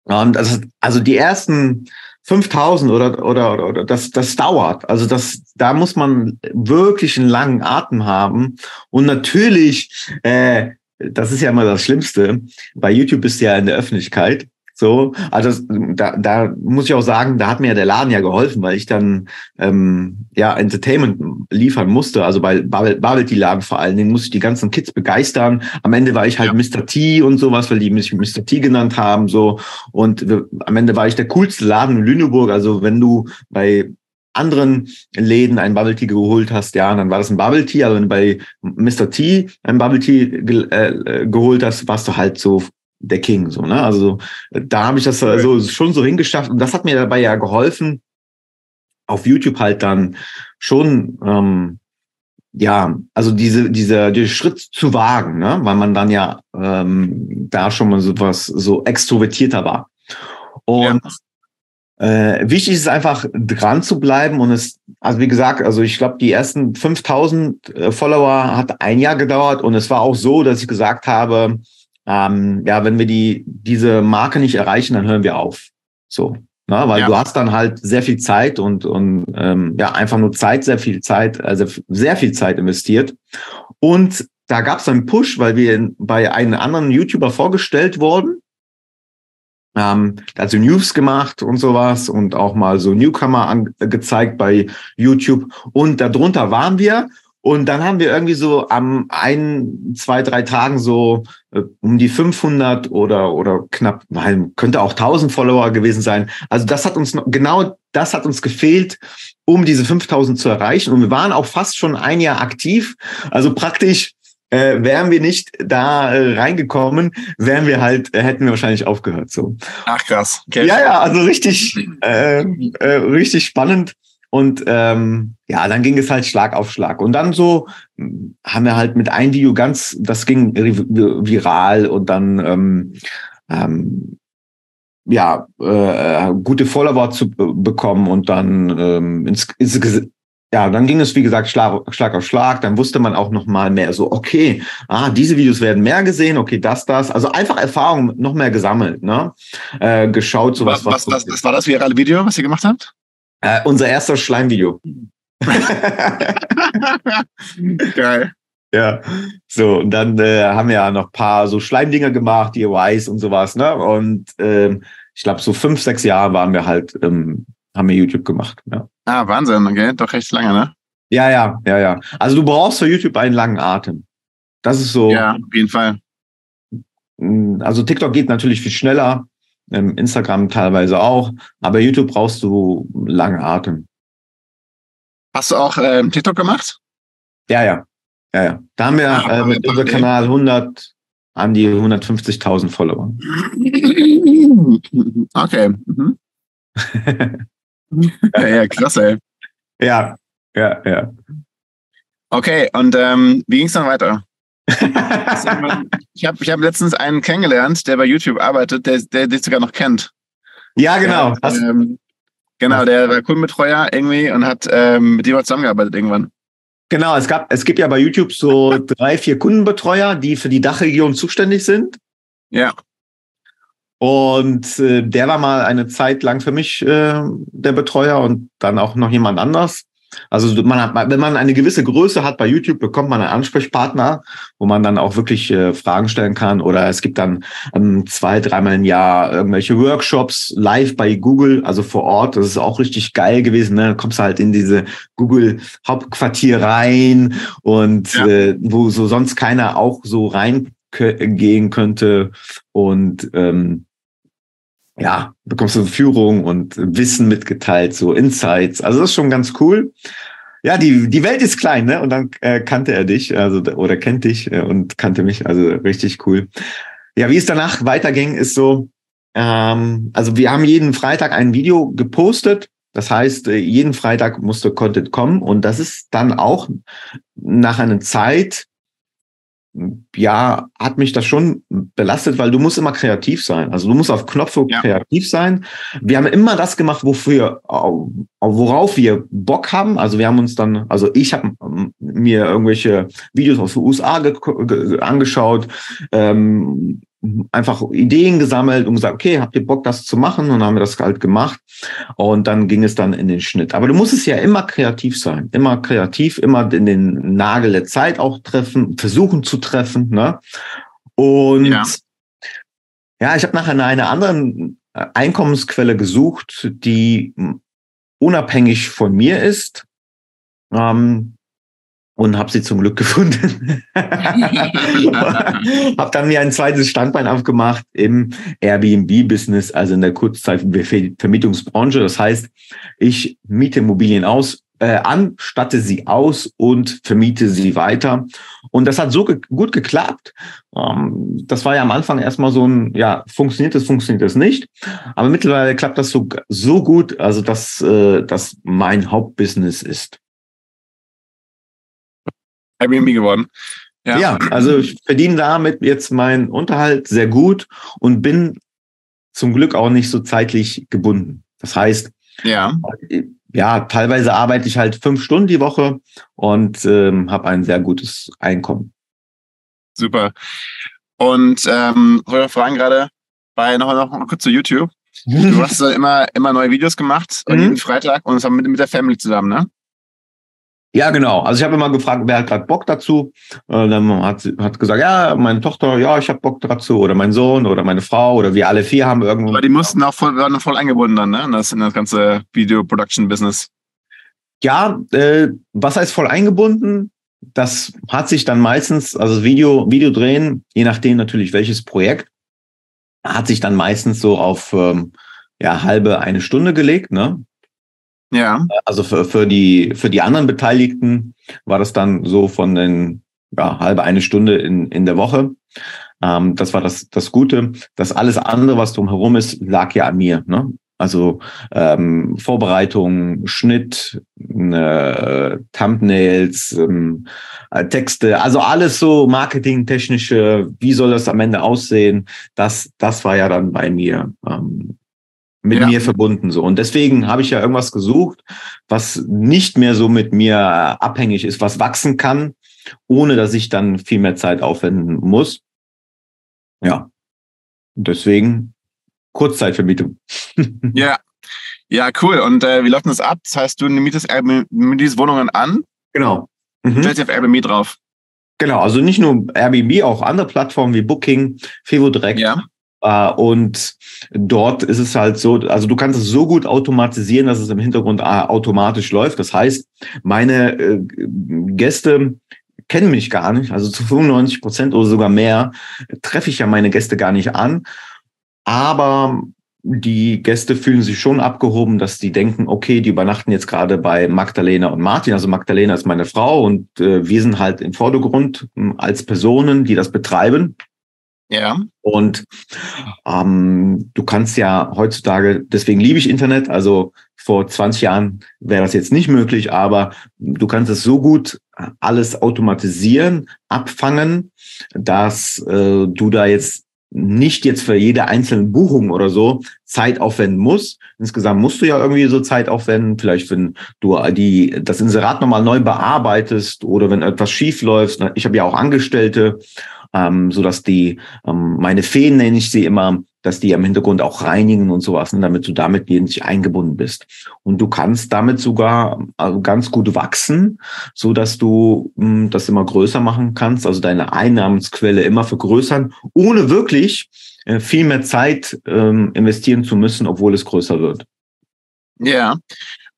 Und das, also die ersten 5000 oder, oder, oder, oder das, das dauert. Also das, da muss man wirklich einen langen Atem haben. Und natürlich, äh, das ist ja immer das Schlimmste. Bei YouTube bist du ja in der Öffentlichkeit. So, also da, da muss ich auch sagen, da hat mir der Laden ja geholfen, weil ich dann ähm, ja Entertainment liefern musste. Also bei Bubble, Tea Laden vor allen Dingen musste ich die ganzen Kids begeistern. Am Ende war ich halt Ja. Mr. T und sowas, weil die mich Mr. T genannt haben. So und wir, am Ende war ich der coolste Laden in Lüneburg. Also wenn du bei anderen Läden ein Bubble Tea geholt hast, ja, dann war das ein Bubble Tea, aber wenn du bei Mr. T ein Bubble Tea ge äh, geholt hast, warst du halt so der King, so, ne? Also da habe ich das so schon so hingeschafft und das hat mir dabei ja geholfen, auf YouTube halt dann schon ähm, ja, also diese, dieser, dieser Schritt zu wagen, ne? weil man dann ja ähm, da schon mal so was so extrovertierter war. Und ja. äh, wichtig ist einfach dran zu bleiben und es, also wie gesagt, also ich glaube, die ersten 5000 äh, Follower hat ein Jahr gedauert und es war auch so, dass ich gesagt habe, ähm, ja, wenn wir die diese Marke nicht erreichen, dann hören wir auf. So, na, weil ja. du hast dann halt sehr viel Zeit und, und ähm, ja, einfach nur Zeit, sehr viel Zeit, also sehr viel Zeit investiert. Und da gab es einen Push, weil wir bei einem anderen YouTuber vorgestellt wurden. Ähm, also News gemacht und sowas und auch mal so Newcomer angezeigt bei YouTube. Und darunter waren wir und dann haben wir irgendwie so am ein, zwei, drei Tagen so äh, um die 500 oder, oder knapp, nein, könnte auch 1000 Follower gewesen sein. Also das hat uns, genau das hat uns gefehlt, um diese 5000 zu erreichen. Und wir waren auch fast schon ein Jahr aktiv. Also praktisch äh, wären wir nicht da äh, reingekommen, wären wir halt, äh, hätten wir wahrscheinlich aufgehört. So. Ach krass. Okay. Ja, ja, also richtig, äh, äh, richtig spannend. Und ähm, ja, dann ging es halt Schlag auf Schlag. Und dann so hm, haben wir halt mit einem Video ganz, das ging viral und dann ähm, ähm, ja äh, gute Follower zu bekommen und dann ähm, ins, ins ja, dann ging es wie gesagt Schlag, Schlag auf Schlag. Dann wusste man auch noch mal mehr so, okay, ah, diese Videos werden mehr gesehen, okay, das, das. Also einfach Erfahrung noch mehr gesammelt, ne? Äh, geschaut, so was. Was, was, was war das virale Video, was ihr gemacht habt? Äh, unser erster Schleimvideo. Geil. Ja, so, und dann äh, haben wir ja noch ein paar so Schleimdinger gemacht, DIYs und sowas, ne? Und ähm, ich glaube, so fünf, sechs Jahre waren wir halt, ähm, haben wir YouTube gemacht. Ja. Ah, Wahnsinn, okay, doch recht lange, ne? Ja, ja, ja, ja. Also du brauchst für YouTube einen langen Atem. Das ist so. Ja, auf jeden Fall. Also TikTok geht natürlich viel schneller, Instagram teilweise auch, aber YouTube brauchst du lange Atem. Hast du auch ähm, TikTok gemacht? Ja, ja. Ja, ja. Da haben wir ah, äh, mit unserem Kanal 100, an die 150.000 Follower. Okay. Mhm. ja, ja, krass, ey. Ja, ja, ja. Okay, und ähm, wie ging es dann weiter? Ich habe ich hab letztens einen kennengelernt, der bei YouTube arbeitet, der, der dich sogar noch kennt. Ja, genau. Der, ähm, genau, der war Kundenbetreuer irgendwie und hat ähm, mit mal zusammengearbeitet irgendwann. Genau, es gab, es gibt ja bei YouTube so drei, vier Kundenbetreuer, die für die Dachregion zuständig sind. Ja. Und äh, der war mal eine Zeit lang für mich äh, der Betreuer und dann auch noch jemand anders. Also man hat, wenn man eine gewisse Größe hat bei YouTube, bekommt man einen Ansprechpartner, wo man dann auch wirklich äh, Fragen stellen kann. Oder es gibt dann ähm, zwei, dreimal im Jahr irgendwelche Workshops live bei Google, also vor Ort. Das ist auch richtig geil gewesen. Ne? Du kommst halt in diese Google Hauptquartier rein und ja. äh, wo so sonst keiner auch so reingehen könnte. Und ähm, ja, bekommst du Führung und Wissen mitgeteilt, so Insights. Also das ist schon ganz cool. Ja, die, die Welt ist klein, ne? Und dann äh, kannte er dich, also oder kennt dich äh, und kannte mich, also richtig cool. Ja, wie es danach weiterging, ist so, ähm, also wir haben jeden Freitag ein Video gepostet. Das heißt, äh, jeden Freitag musste Content kommen und das ist dann auch nach einer Zeit ja, hat mich das schon belastet, weil du musst immer kreativ sein. Also du musst auf Knopfdruck ja. kreativ sein. Wir haben immer das gemacht, wofür, worauf wir Bock haben. Also wir haben uns dann, also ich habe mir irgendwelche Videos aus den USA angeschaut, ähm, einfach Ideen gesammelt und gesagt, okay, habt ihr Bock, das zu machen? Und dann haben wir das halt gemacht. Und dann ging es dann in den Schnitt. Aber du musst es ja immer kreativ sein. Immer kreativ, immer in den Nagel der Zeit auch treffen, versuchen zu treffen. Ne? Und ja, ja ich habe nachher nach einer anderen Einkommensquelle gesucht, die unabhängig von mir ist. Ähm, und habe sie zum Glück gefunden. habe dann mir ein zweites Standbein aufgemacht im Airbnb-Business, also in der Kurzzeitvermietungsbranche. Das heißt, ich miete Immobilien aus, äh, an, statte sie aus und vermiete sie weiter. Und das hat so ge gut geklappt. Ähm, das war ja am Anfang erstmal so ein, ja, funktioniert es, funktioniert es nicht. Aber mittlerweile klappt das so, so gut, also dass äh, das mein Hauptbusiness ist. Airbnb geworden. Ja. ja, also ich verdiene damit jetzt meinen Unterhalt sehr gut und bin zum Glück auch nicht so zeitlich gebunden. Das heißt, ja ja, teilweise arbeite ich halt fünf Stunden die Woche und ähm, habe ein sehr gutes Einkommen. Super. Und ähm, ich fragen gerade bei noch, noch, noch kurz zu YouTube. Du hast immer, immer neue Videos gemacht, mhm. jeden Freitag und das haben mit, mit der Family zusammen, ne? Ja, genau. Also ich habe immer gefragt, wer hat gerade Bock dazu? Und dann hat sie hat gesagt, ja, meine Tochter, ja, ich habe Bock dazu. Oder mein Sohn oder meine Frau oder wir alle vier haben irgendwo. Aber die mussten auch voll, waren voll eingebunden dann, ne? In das, in das ganze Video-Production-Business. Ja, äh, was heißt voll eingebunden? Das hat sich dann meistens, also Video, Video drehen, je nachdem natürlich welches Projekt, hat sich dann meistens so auf ähm, ja, halbe eine Stunde gelegt, ne? Ja. Also für, für, die, für die anderen Beteiligten war das dann so von den ja, halbe eine Stunde in, in der Woche. Ähm, das war das, das Gute. Das alles andere, was drumherum ist, lag ja an mir. Ne? Also ähm, Vorbereitung, Schnitt, äh, Thumbnails, ähm, äh, Texte, also alles so marketingtechnische, wie soll das am Ende aussehen, das, das war ja dann bei mir. Ähm, mit ja. mir verbunden so. Und deswegen habe ich ja irgendwas gesucht, was nicht mehr so mit mir abhängig ist, was wachsen kann, ohne dass ich dann viel mehr Zeit aufwenden muss. Ja. Deswegen Kurzzeitvermietung. ja. Ja, cool. Und äh, wie läuft das ab? Das heißt, du mietest, mietest Wohnungen an? Genau. Mhm. Stellst auf Airbnb drauf? Genau, also nicht nur Airbnb, auch andere Plattformen wie Booking, Fevo Direct. Ja. Äh, und dort ist es halt so, also du kannst es so gut automatisieren, dass es im Hintergrund äh, automatisch läuft. Das heißt, meine äh, Gäste kennen mich gar nicht, also zu 95 Prozent oder sogar mehr treffe ich ja meine Gäste gar nicht an. Aber die Gäste fühlen sich schon abgehoben, dass die denken, okay, die übernachten jetzt gerade bei Magdalena und Martin. Also Magdalena ist meine Frau und äh, wir sind halt im Vordergrund als Personen, die das betreiben. Ja. Und ähm, du kannst ja heutzutage, deswegen liebe ich Internet, also vor 20 Jahren wäre das jetzt nicht möglich, aber du kannst es so gut alles automatisieren, abfangen, dass äh, du da jetzt nicht jetzt für jede einzelne Buchung oder so Zeit aufwenden musst. Insgesamt musst du ja irgendwie so Zeit aufwenden, vielleicht wenn du die, das Inserat nochmal neu bearbeitest oder wenn etwas schief läuft. Ich habe ja auch Angestellte ähm, so dass die, ähm, meine Feen nenne ich sie immer, dass die im Hintergrund auch reinigen und sowas, ne, damit du damit nicht eingebunden bist. Und du kannst damit sogar also ganz gut wachsen, so dass du mh, hm, das immer größer machen kannst, also deine Einnahmensquelle immer vergrößern, ohne wirklich äh, viel mehr Zeit ähm, investieren zu müssen, obwohl es größer wird. Ja,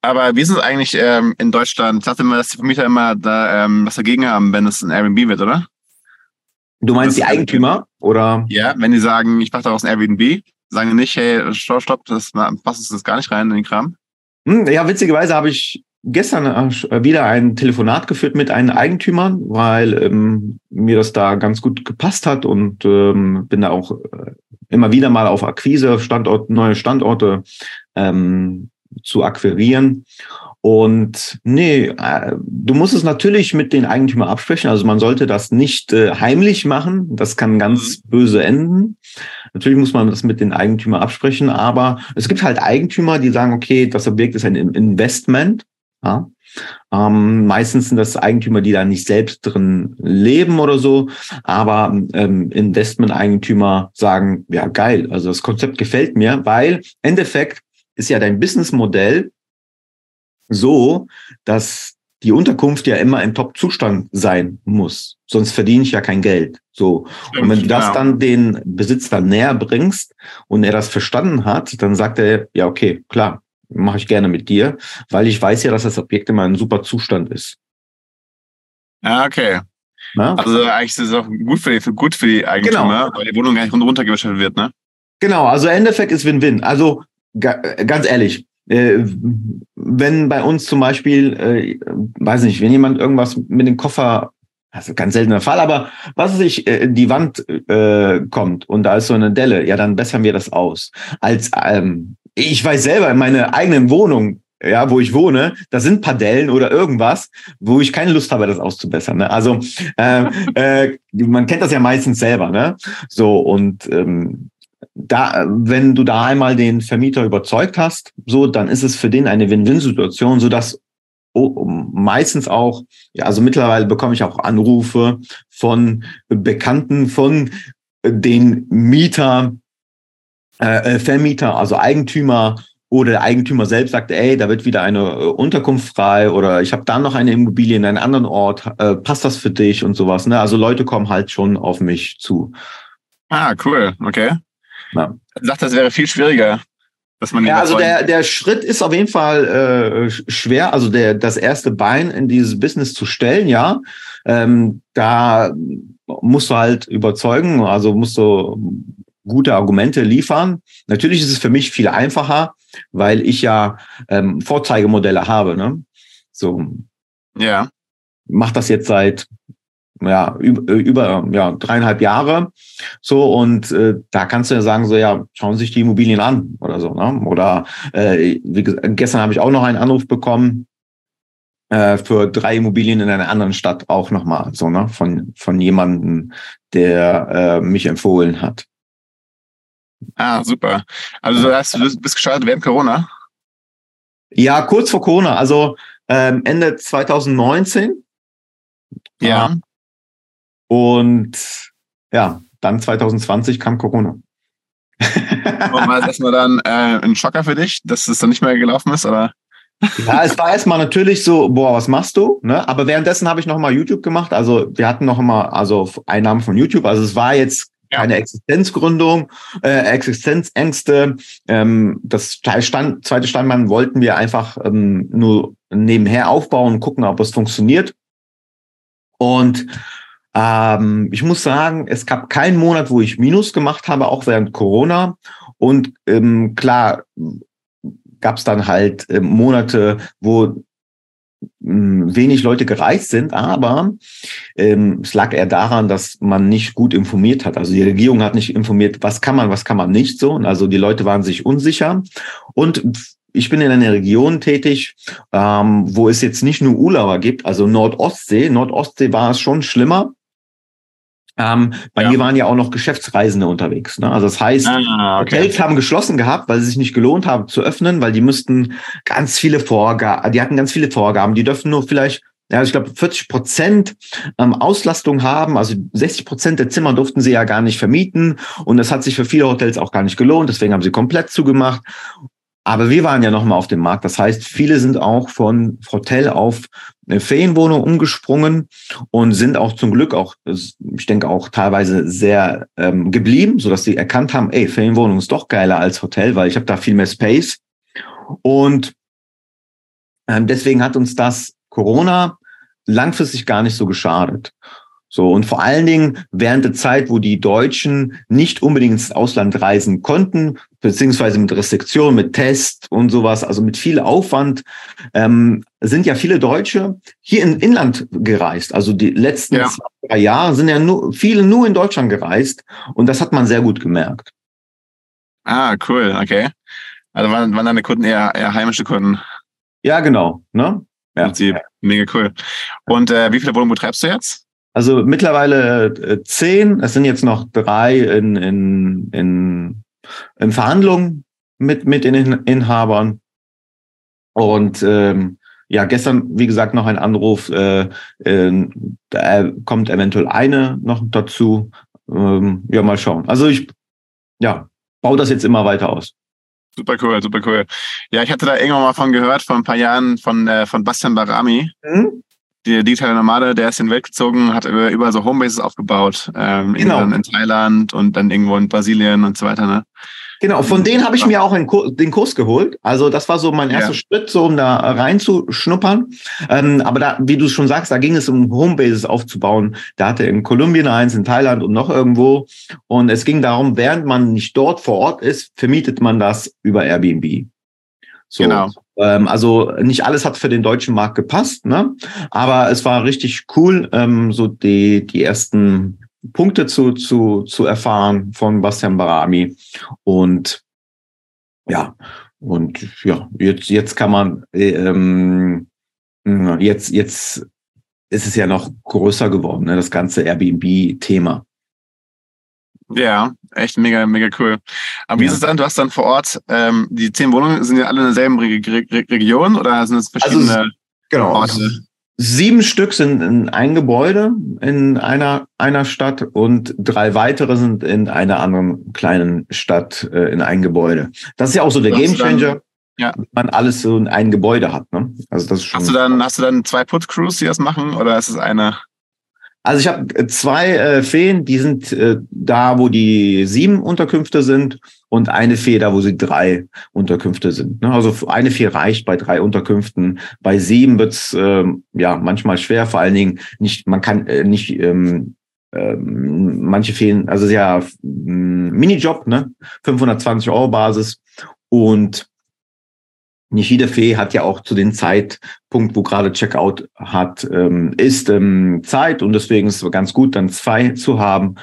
aber wie ist es eigentlich ähm, in Deutschland? Ich dachte immer, dass die Vermieter immer da ähm, was dagegen haben, wenn es ein Airbnb wird, oder? Du meinst die Eigentümer oder? Ja, wenn die sagen, ich mache daraus ein Airbnb, sagen die nicht, hey, stopp, stopp, das passt das gar nicht rein in den Kram. Hm, ja, witzigerweise habe ich gestern äh, wieder ein Telefonat geführt mit einem Eigentümer, weil ähm, mir das da ganz gut gepasst hat und ähm, bin da auch äh, immer wieder mal auf Akquise, Standort, neue Standorte ähm, zu akquirieren. Und nee, äh, du musst es natürlich mit den Eigentümern absprechen. Also man sollte das nicht äh, heimlich machen. Das kann ganz mhm. böse enden. Natürlich muss man das mit den Eigentümern absprechen, aber es gibt halt Eigentümer, die sagen, okay, das Objekt ist ein Investment. Ja? Ähm, meistens sind das Eigentümer, die da nicht selbst drin leben oder so, aber ähm, Investment-Eigentümer sagen, ja geil, also das Konzept gefällt mir, weil Endeffekt ist ja dein Businessmodell so, dass die Unterkunft ja immer im Top-Zustand sein muss. Sonst verdiene ich ja kein Geld. So. Stimmt, und wenn du das ja. dann den Besitzer näher bringst und er das verstanden hat, dann sagt er, ja, okay, klar, mache ich gerne mit dir, weil ich weiß ja, dass das Objekt immer ein super Zustand ist. Ja, okay. Na? Also eigentlich ist es auch gut für die, gut für die Eigentümer, genau. weil die Wohnung gar nicht runtergeschüttet wird, ne? Genau, also Endeffekt ist Win-Win. Also ganz ehrlich, wenn bei uns zum Beispiel, äh, weiß nicht, wenn jemand irgendwas mit dem Koffer, also ganz seltener Fall, aber was weiß ich, äh, die Wand äh, kommt und da ist so eine Delle, ja, dann bessern wir das aus. Als ähm, ich weiß selber in meiner eigenen Wohnung, ja, wo ich wohne, da sind Padellen oder irgendwas, wo ich keine Lust habe, das auszubessern. Ne? Also äh, äh, man kennt das ja meistens selber, ne? So und ähm, da, wenn du da einmal den Vermieter überzeugt hast, so, dann ist es für den eine Win-Win-Situation, so dass oh, meistens auch, ja, also mittlerweile bekomme ich auch Anrufe von Bekannten, von den Mieter, äh, äh Vermieter, also Eigentümer oder der Eigentümer selbst sagt, ey, da wird wieder eine äh, Unterkunft frei oder ich habe da noch eine Immobilie in einem anderen Ort, äh, passt das für dich und sowas. Ne? Also Leute kommen halt schon auf mich zu. Ah, cool, okay. Ja. Sagt, das wäre viel schwieriger. Dass man ja, also der, der Schritt ist auf jeden Fall äh, schwer, also der, das erste Bein in dieses Business zu stellen, ja. Ähm, da musst du halt überzeugen, also musst du gute Argumente liefern. Natürlich ist es für mich viel einfacher, weil ich ja ähm, Vorzeigemodelle habe. Ne? So. Ja. Mach das jetzt seit ja, über, über ja, dreieinhalb Jahre. So, und äh, da kannst du ja sagen, so ja, schauen Sie sich die Immobilien an oder so. Ne? Oder äh, wie gestern habe ich auch noch einen Anruf bekommen äh, für drei Immobilien in einer anderen Stadt auch nochmal, so, ne? Von, von jemandem, der äh, mich empfohlen hat. Ah, super. Also du, hast, du bist gestartet während Corona? Ja, kurz vor Corona, also ähm, Ende 2019. Ja. Und ja, dann 2020 kam Corona. War es erstmal dann äh, ein Schocker für dich, dass es dann nicht mehr gelaufen ist, oder? Ja, es war erstmal natürlich so, boah, was machst du? Ne? Aber währenddessen habe ich noch mal YouTube gemacht. Also wir hatten noch mal also Einnahmen von YouTube. Also es war jetzt keine Existenzgründung, äh, Existenzängste. Ähm, das Stand, zweite Standbein wollten wir einfach ähm, nur nebenher aufbauen und gucken, ob es funktioniert. Und ähm, ich muss sagen, es gab keinen Monat, wo ich Minus gemacht habe, auch während Corona. Und ähm, klar gab es dann halt äh, Monate, wo hm, wenig Leute gereist sind, aber ähm, es lag eher daran, dass man nicht gut informiert hat. Also die Regierung hat nicht informiert, was kann man, was kann man nicht so. Und also die Leute waren sich unsicher. Und ich bin in einer Region tätig, ähm, wo es jetzt nicht nur Urlauber gibt, also Nordostsee. Nordostsee war es schon schlimmer. Ähm, bei ja. mir waren ja auch noch Geschäftsreisende unterwegs. Ne? Also das heißt, ah, okay. Hotels haben geschlossen gehabt, weil sie sich nicht gelohnt haben zu öffnen, weil die müssten ganz viele Vorgaben, die hatten ganz viele Vorgaben. Die dürfen nur vielleicht, ja, ich glaube, 40 Prozent ähm, Auslastung haben. Also 60 Prozent der Zimmer durften sie ja gar nicht vermieten. Und das hat sich für viele Hotels auch gar nicht gelohnt. Deswegen haben sie komplett zugemacht. Aber wir waren ja noch mal auf dem Markt. Das heißt, viele sind auch von Hotel auf eine Ferienwohnung umgesprungen und sind auch zum Glück auch, ich denke auch teilweise sehr ähm, geblieben, so dass sie erkannt haben, ey, Ferienwohnung ist doch geiler als Hotel, weil ich habe da viel mehr Space. Und ähm, deswegen hat uns das Corona langfristig gar nicht so geschadet. So, und vor allen Dingen während der Zeit, wo die Deutschen nicht unbedingt ins Ausland reisen konnten, beziehungsweise mit Restriktionen, mit Test und sowas, also mit viel Aufwand, ähm, sind ja viele Deutsche hier in Inland gereist. Also die letzten ja. zwei, drei Jahre sind ja nur, viele nur in Deutschland gereist und das hat man sehr gut gemerkt. Ah, cool, okay. Also waren, waren deine Kunden eher, eher heimische Kunden? Ja, genau. Ne? Ja. Mega cool. Und äh, wie viele Wohnungen betreibst du jetzt? Also mittlerweile äh, zehn, es sind jetzt noch drei in, in, in, in Verhandlungen mit, mit den Inhabern. Und ähm, ja, gestern, wie gesagt, noch ein Anruf, äh, äh, da kommt eventuell eine noch dazu. Ähm, ja, mal schauen. Also ich ja, baue das jetzt immer weiter aus. Super cool, super cool. Ja, ich hatte da irgendwann mal von gehört, vor ein paar Jahren von, äh, von Bastian Barami. Mhm der digitale Nomade, der ist in die Welt gezogen, hat überall so Homebases aufgebaut. Ähm, genau. in Thailand und dann irgendwo in Brasilien und so weiter. Ne? Genau, von denen habe ich mir auch Kurs, den Kurs geholt. Also das war so mein erster ja. Schritt, so um da reinzuschnuppern. Ähm, aber da, wie du schon sagst, da ging es um Homebases aufzubauen. Da hatte in Kolumbien eins, in Thailand und noch irgendwo. Und es ging darum, während man nicht dort vor Ort ist, vermietet man das über Airbnb. So. Genau. Ähm, also nicht alles hat für den deutschen Markt gepasst, ne? Aber es war richtig cool, ähm, so die, die ersten Punkte zu, zu, zu erfahren von Bastian Barami. Und ja, und ja, jetzt, jetzt kann man, ähm, jetzt, jetzt ist es ja noch größer geworden, ne, das ganze Airbnb-Thema. Ja, echt mega, mega cool. Aber wie ja. ist es dann? Du hast dann vor Ort, ähm, die zehn Wohnungen sind ja alle in derselben Re Re Region oder sind es verschiedene also, genau. Orte? Sieben Stück sind in ein Gebäude in einer, einer Stadt und drei weitere sind in einer anderen kleinen Stadt äh, in ein Gebäude. Das ist ja auch so der Gamechanger. Ja. Wenn man alles so in ein Gebäude hat, ne? Also das ist schon. Hast du dann, hast du dann zwei Put-Crews, die das machen, oder ist es eine? Also ich habe äh, zwei äh, Feen, die sind äh, da, wo die sieben Unterkünfte sind und eine Fee da, wo sie drei Unterkünfte sind. Ne? Also eine Fee reicht bei drei Unterkünften. Bei sieben wird's ähm, ja manchmal schwer, vor allen Dingen nicht, man kann äh, nicht ähm, ähm, manche Feen, also ja Minijob, ne? 520 Euro Basis und nicht jede Fee hat ja auch zu dem Zeitpunkt, wo gerade Checkout hat, ähm, ist ähm, Zeit und deswegen ist es ganz gut, dann zwei zu haben,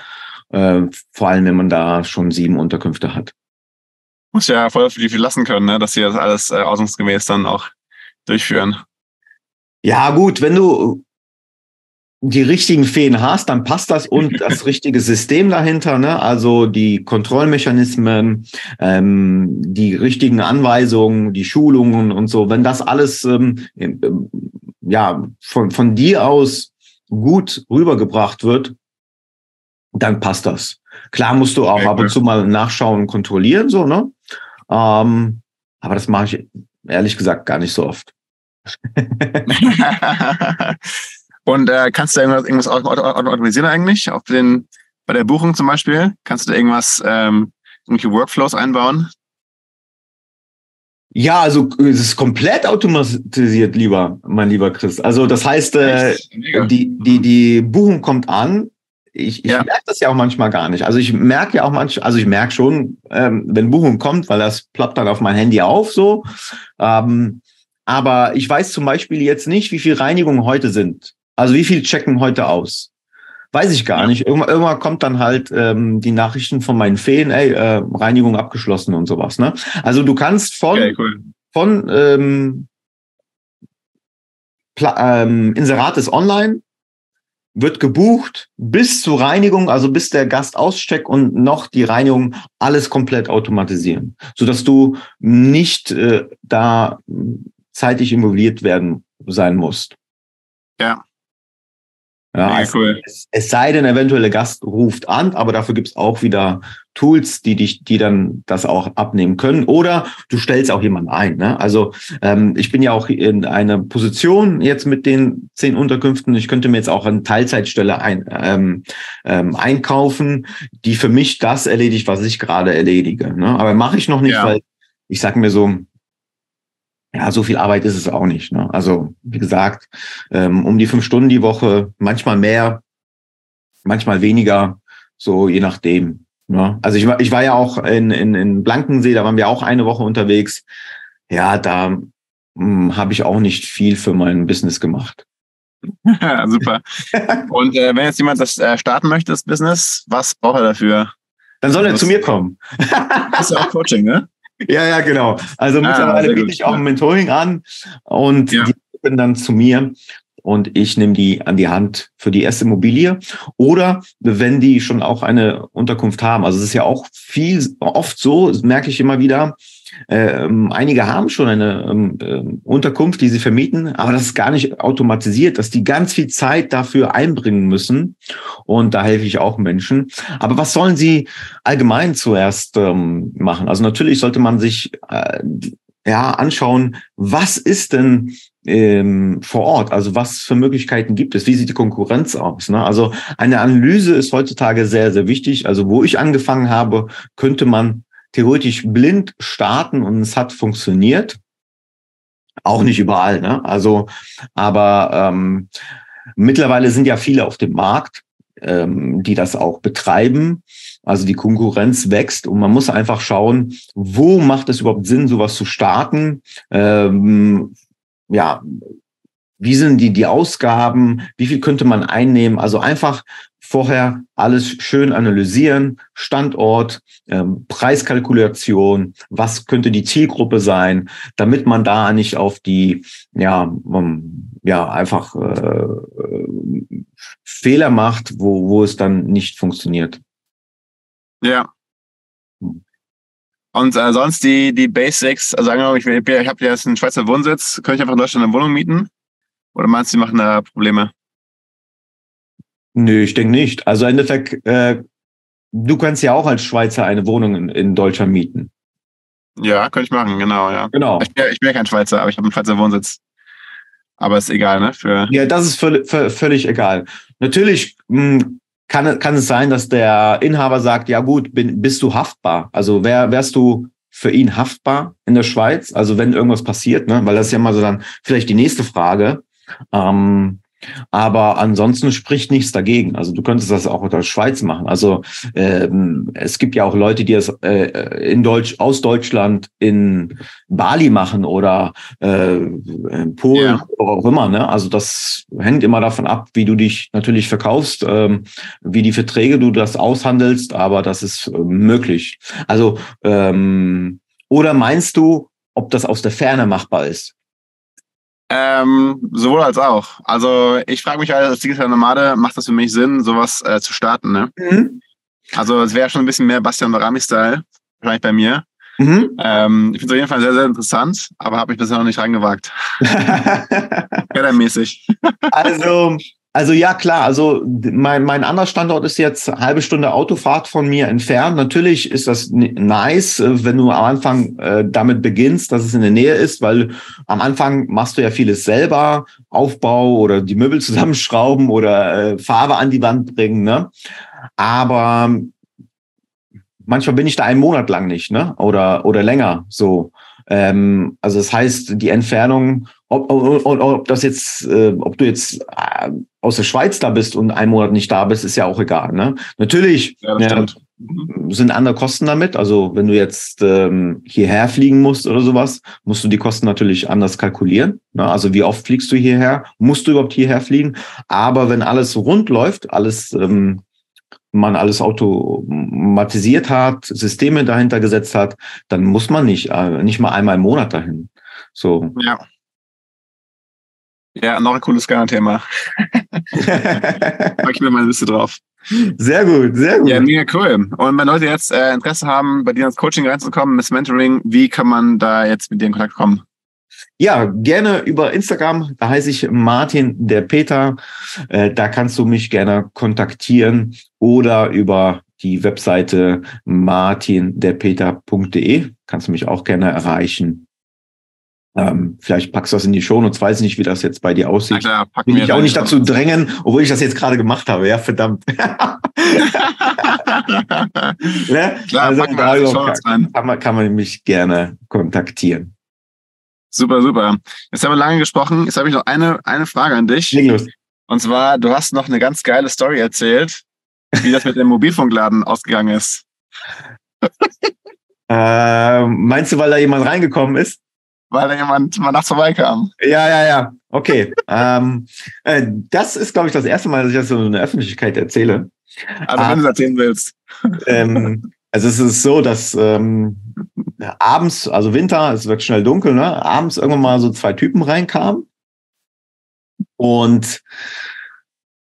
äh, vor allem wenn man da schon sieben Unterkünfte hat. Muss ja voll für die viel lassen können, ne? dass sie das alles äh, ordnungsgemäß dann auch durchführen. Ja, gut, wenn du die richtigen Feen hast, dann passt das und das richtige System dahinter, ne? also die Kontrollmechanismen, ähm, die richtigen Anweisungen, die Schulungen und so. Wenn das alles ähm, ja von, von dir aus gut rübergebracht wird, dann passt das. Klar musst du auch okay, ab und zu mal nachschauen und kontrollieren, so, ne? Ähm, aber das mache ich ehrlich gesagt gar nicht so oft. Und äh, kannst du irgendwas, irgendwas automatisieren eigentlich? Auf den, bei der Buchung zum Beispiel? Kannst du da irgendwas, ähm, irgendwelche Workflows einbauen? Ja, also es ist komplett automatisiert, lieber, mein lieber Chris. Also das heißt, äh, die, die, die Buchung kommt an. Ich, ich ja. merke das ja auch manchmal gar nicht. Also ich merke ja auch manchmal, also ich merke schon, ähm, wenn Buchung kommt, weil das ploppt dann auf mein Handy auf so. Ähm, aber ich weiß zum Beispiel jetzt nicht, wie viel Reinigungen heute sind. Also wie viel checken heute aus? Weiß ich gar nicht. Irgendwann, irgendwann kommt dann halt ähm, die Nachrichten von meinen Feen, ey, äh, Reinigung abgeschlossen und sowas. Ne? Also du kannst von, okay, cool. von ähm, ähm, Inserat ist online, wird gebucht bis zur Reinigung, also bis der Gast auscheckt und noch die Reinigung alles komplett automatisieren, so dass du nicht äh, da zeitig involviert werden sein musst. Ja. Ja, also cool. es, es, sei denn, eventuell der Gast ruft an, aber dafür gibt's auch wieder Tools, die dich, die dann das auch abnehmen können. Oder du stellst auch jemanden ein. Ne? Also ähm, ich bin ja auch in einer Position jetzt mit den zehn Unterkünften. Ich könnte mir jetzt auch eine Teilzeitstelle ein, ähm, ähm, einkaufen, die für mich das erledigt, was ich gerade erledige. Ne? Aber mache ich noch nicht, ja. weil ich sage mir so, ja, so viel Arbeit ist es auch nicht. Ne? Also, wie gesagt, ähm, um die fünf Stunden die Woche, manchmal mehr, manchmal weniger, so je nachdem. Ne? Also ich war, ich war ja auch in, in, in Blankensee, da waren wir auch eine Woche unterwegs. Ja, da hm, habe ich auch nicht viel für mein Business gemacht. Super. Und äh, wenn jetzt jemand das äh, starten möchte, das Business, was braucht er dafür? Dann soll er zu mir kommen. das ist ja auch Coaching, ne? Ja, ja, genau. Also ah, mittlerweile biete ich auch ein Mentoring an und ja. die kommen dann zu mir und ich nehme die an die Hand für die erste Immobilie. Oder wenn die schon auch eine Unterkunft haben. Also es ist ja auch viel, oft so, merke ich immer wieder, ähm, einige haben schon eine ähm, äh, Unterkunft, die sie vermieten, aber das ist gar nicht automatisiert, dass die ganz viel Zeit dafür einbringen müssen. Und da helfe ich auch Menschen. Aber was sollen sie allgemein zuerst ähm, machen? Also natürlich sollte man sich äh, ja anschauen, was ist denn ähm, vor Ort? Also was für Möglichkeiten gibt es? Wie sieht die Konkurrenz aus? Ne? Also eine Analyse ist heutzutage sehr, sehr wichtig. Also wo ich angefangen habe, könnte man theoretisch blind starten und es hat funktioniert. Auch nicht überall, ne? Also, aber ähm, mittlerweile sind ja viele auf dem Markt, ähm, die das auch betreiben. Also die Konkurrenz wächst und man muss einfach schauen, wo macht es überhaupt Sinn, sowas zu starten? Ähm, ja, wie sind die, die Ausgaben? Wie viel könnte man einnehmen? Also einfach vorher alles schön analysieren, Standort, ähm, Preiskalkulation, was könnte die Zielgruppe sein, damit man da nicht auf die, ja, ähm, ja, einfach äh, Fehler macht, wo, wo es dann nicht funktioniert. Ja. Und äh, sonst die, die Basics, also angenommen, ich, ich habe jetzt einen Schweizer Wohnsitz, könnte ich einfach in Deutschland eine Wohnung mieten? Oder meinst du, die machen da Probleme? Nö, ich denke nicht. Also im Endeffekt, äh, du kannst ja auch als Schweizer eine Wohnung in, in Deutschland mieten. Ja, könnte ich machen, genau, ja. Genau. Ich, bin- ich bin ja kein Schweizer, aber ich habe einen Schweizer Wohnsitz. Aber ist egal, ne? Für, Ja, das ist völlig, völlig egal. Natürlich mh, kann, kann es sein, dass der Inhaber sagt, ja gut, bin, bist du haftbar? Also wär, wärst du für ihn haftbar in der Schweiz? Also wenn irgendwas passiert, ne? Weil das ist ja mal so dann vielleicht die nächste Frage. Ähm, aber ansonsten spricht nichts dagegen. Also du könntest das auch in der Schweiz machen. Also ähm, es gibt ja auch Leute, die es äh, in Deutsch aus Deutschland in Bali machen oder äh, in Polen Ja. oder auch immer. Ne? Also das hängt immer davon ab, wie du dich natürlich verkaufst, ähm, wie die Verträge du das aushandelst. Aber das ist äh, möglich. Also ähm, oder meinst du, ob das aus der Ferne machbar ist? Ähm, sowohl als auch. Also ich frage mich halt, als digitaler Nomade, macht das für mich Sinn, sowas äh, zu starten, ne? Also es wäre schon ein bisschen mehr Bastian Barami-Style, wahrscheinlich bei mir. Mhm. Ähm, ich finde es auf jeden Fall sehr, sehr interessant, aber habe mich bisher noch nicht reingewagt. Kaddermäßig. also, also ja, klar. Also mein, mein anderer Standort ist jetzt halbe Stunde Autofahrt von mir entfernt. Natürlich ist das nice, äh, wenn du am Anfang äh, damit beginnst, dass es in der Nähe ist, weil am Anfang machst du ja vieles selber, Aufbau oder die Möbel zusammenschrauben oder äh, Farbe an die Wand bringen. Ne? Aber manchmal bin ich da einen Monat lang nicht, ne? Oder oder länger so. Ähm, also das heißt, die Entfernung, ob, ob, ob, das jetzt, äh, ob du jetzt äh, aus der Schweiz da bist und einen Monat nicht da bist, ist ja auch egal. Ne? Natürlich Ja, das äh, stimmt. sind andere Kosten damit. Also wenn du jetzt ähm, hierher fliegen musst oder sowas, musst du die Kosten natürlich anders kalkulieren. Ne? Also wie oft fliegst du hierher? Musst du überhaupt hierher fliegen? Aber wenn alles rund läuft, alles ähm, man alles automatisiert hat, Systeme dahinter gesetzt hat, dann muss man nicht, äh, nicht mal einmal im Monat dahin. So. Ja. Ja, noch ein cooles Scanner-Thema. Pack ich mir meine Liste drauf. sehr gut, sehr gut. Ja, mega cool. Und wenn Leute jetzt äh, Interesse haben, bei dir ins Coaching reinzukommen, ins Mentoring, wie kann man da jetzt mit dir in Kontakt kommen? Ja, gerne über Instagram. Da heiße ich Martin der Peter. Äh, da kannst du mich gerne kontaktieren oder über die Webseite martinderpeter.de kannst du mich auch gerne erreichen. Ähm, vielleicht packst du das in die Show und weiß nicht, wie das jetzt bei dir Na aussieht. klar, packen Will ich auch nicht dazu drängen, obwohl ich das jetzt gerade gemacht habe. Ja, verdammt. ne? Klar, also, packen wir Shownotes rein. kann, man, kann man mich gerne kontaktieren. Super, super. Jetzt haben wir lange gesprochen. Jetzt habe ich noch eine, eine Frage an dich. Los. Und zwar, du hast noch eine ganz geile Story erzählt, wie das mit dem Mobilfunkladen ausgegangen ist. Äh, meinst du, weil da jemand reingekommen ist? Weil da jemand mal nachts vorbeikam. Ja, ja, ja. Okay. ähm, äh, das ist, glaube ich, das erste Mal, dass ich das so in der Öffentlichkeit erzähle. Also wenn du es erzählen willst. ähm, also es ist so, dass ähm, abends, also Winter, es wird schnell dunkel, ne? Abends irgendwann mal so zwei Typen reinkamen und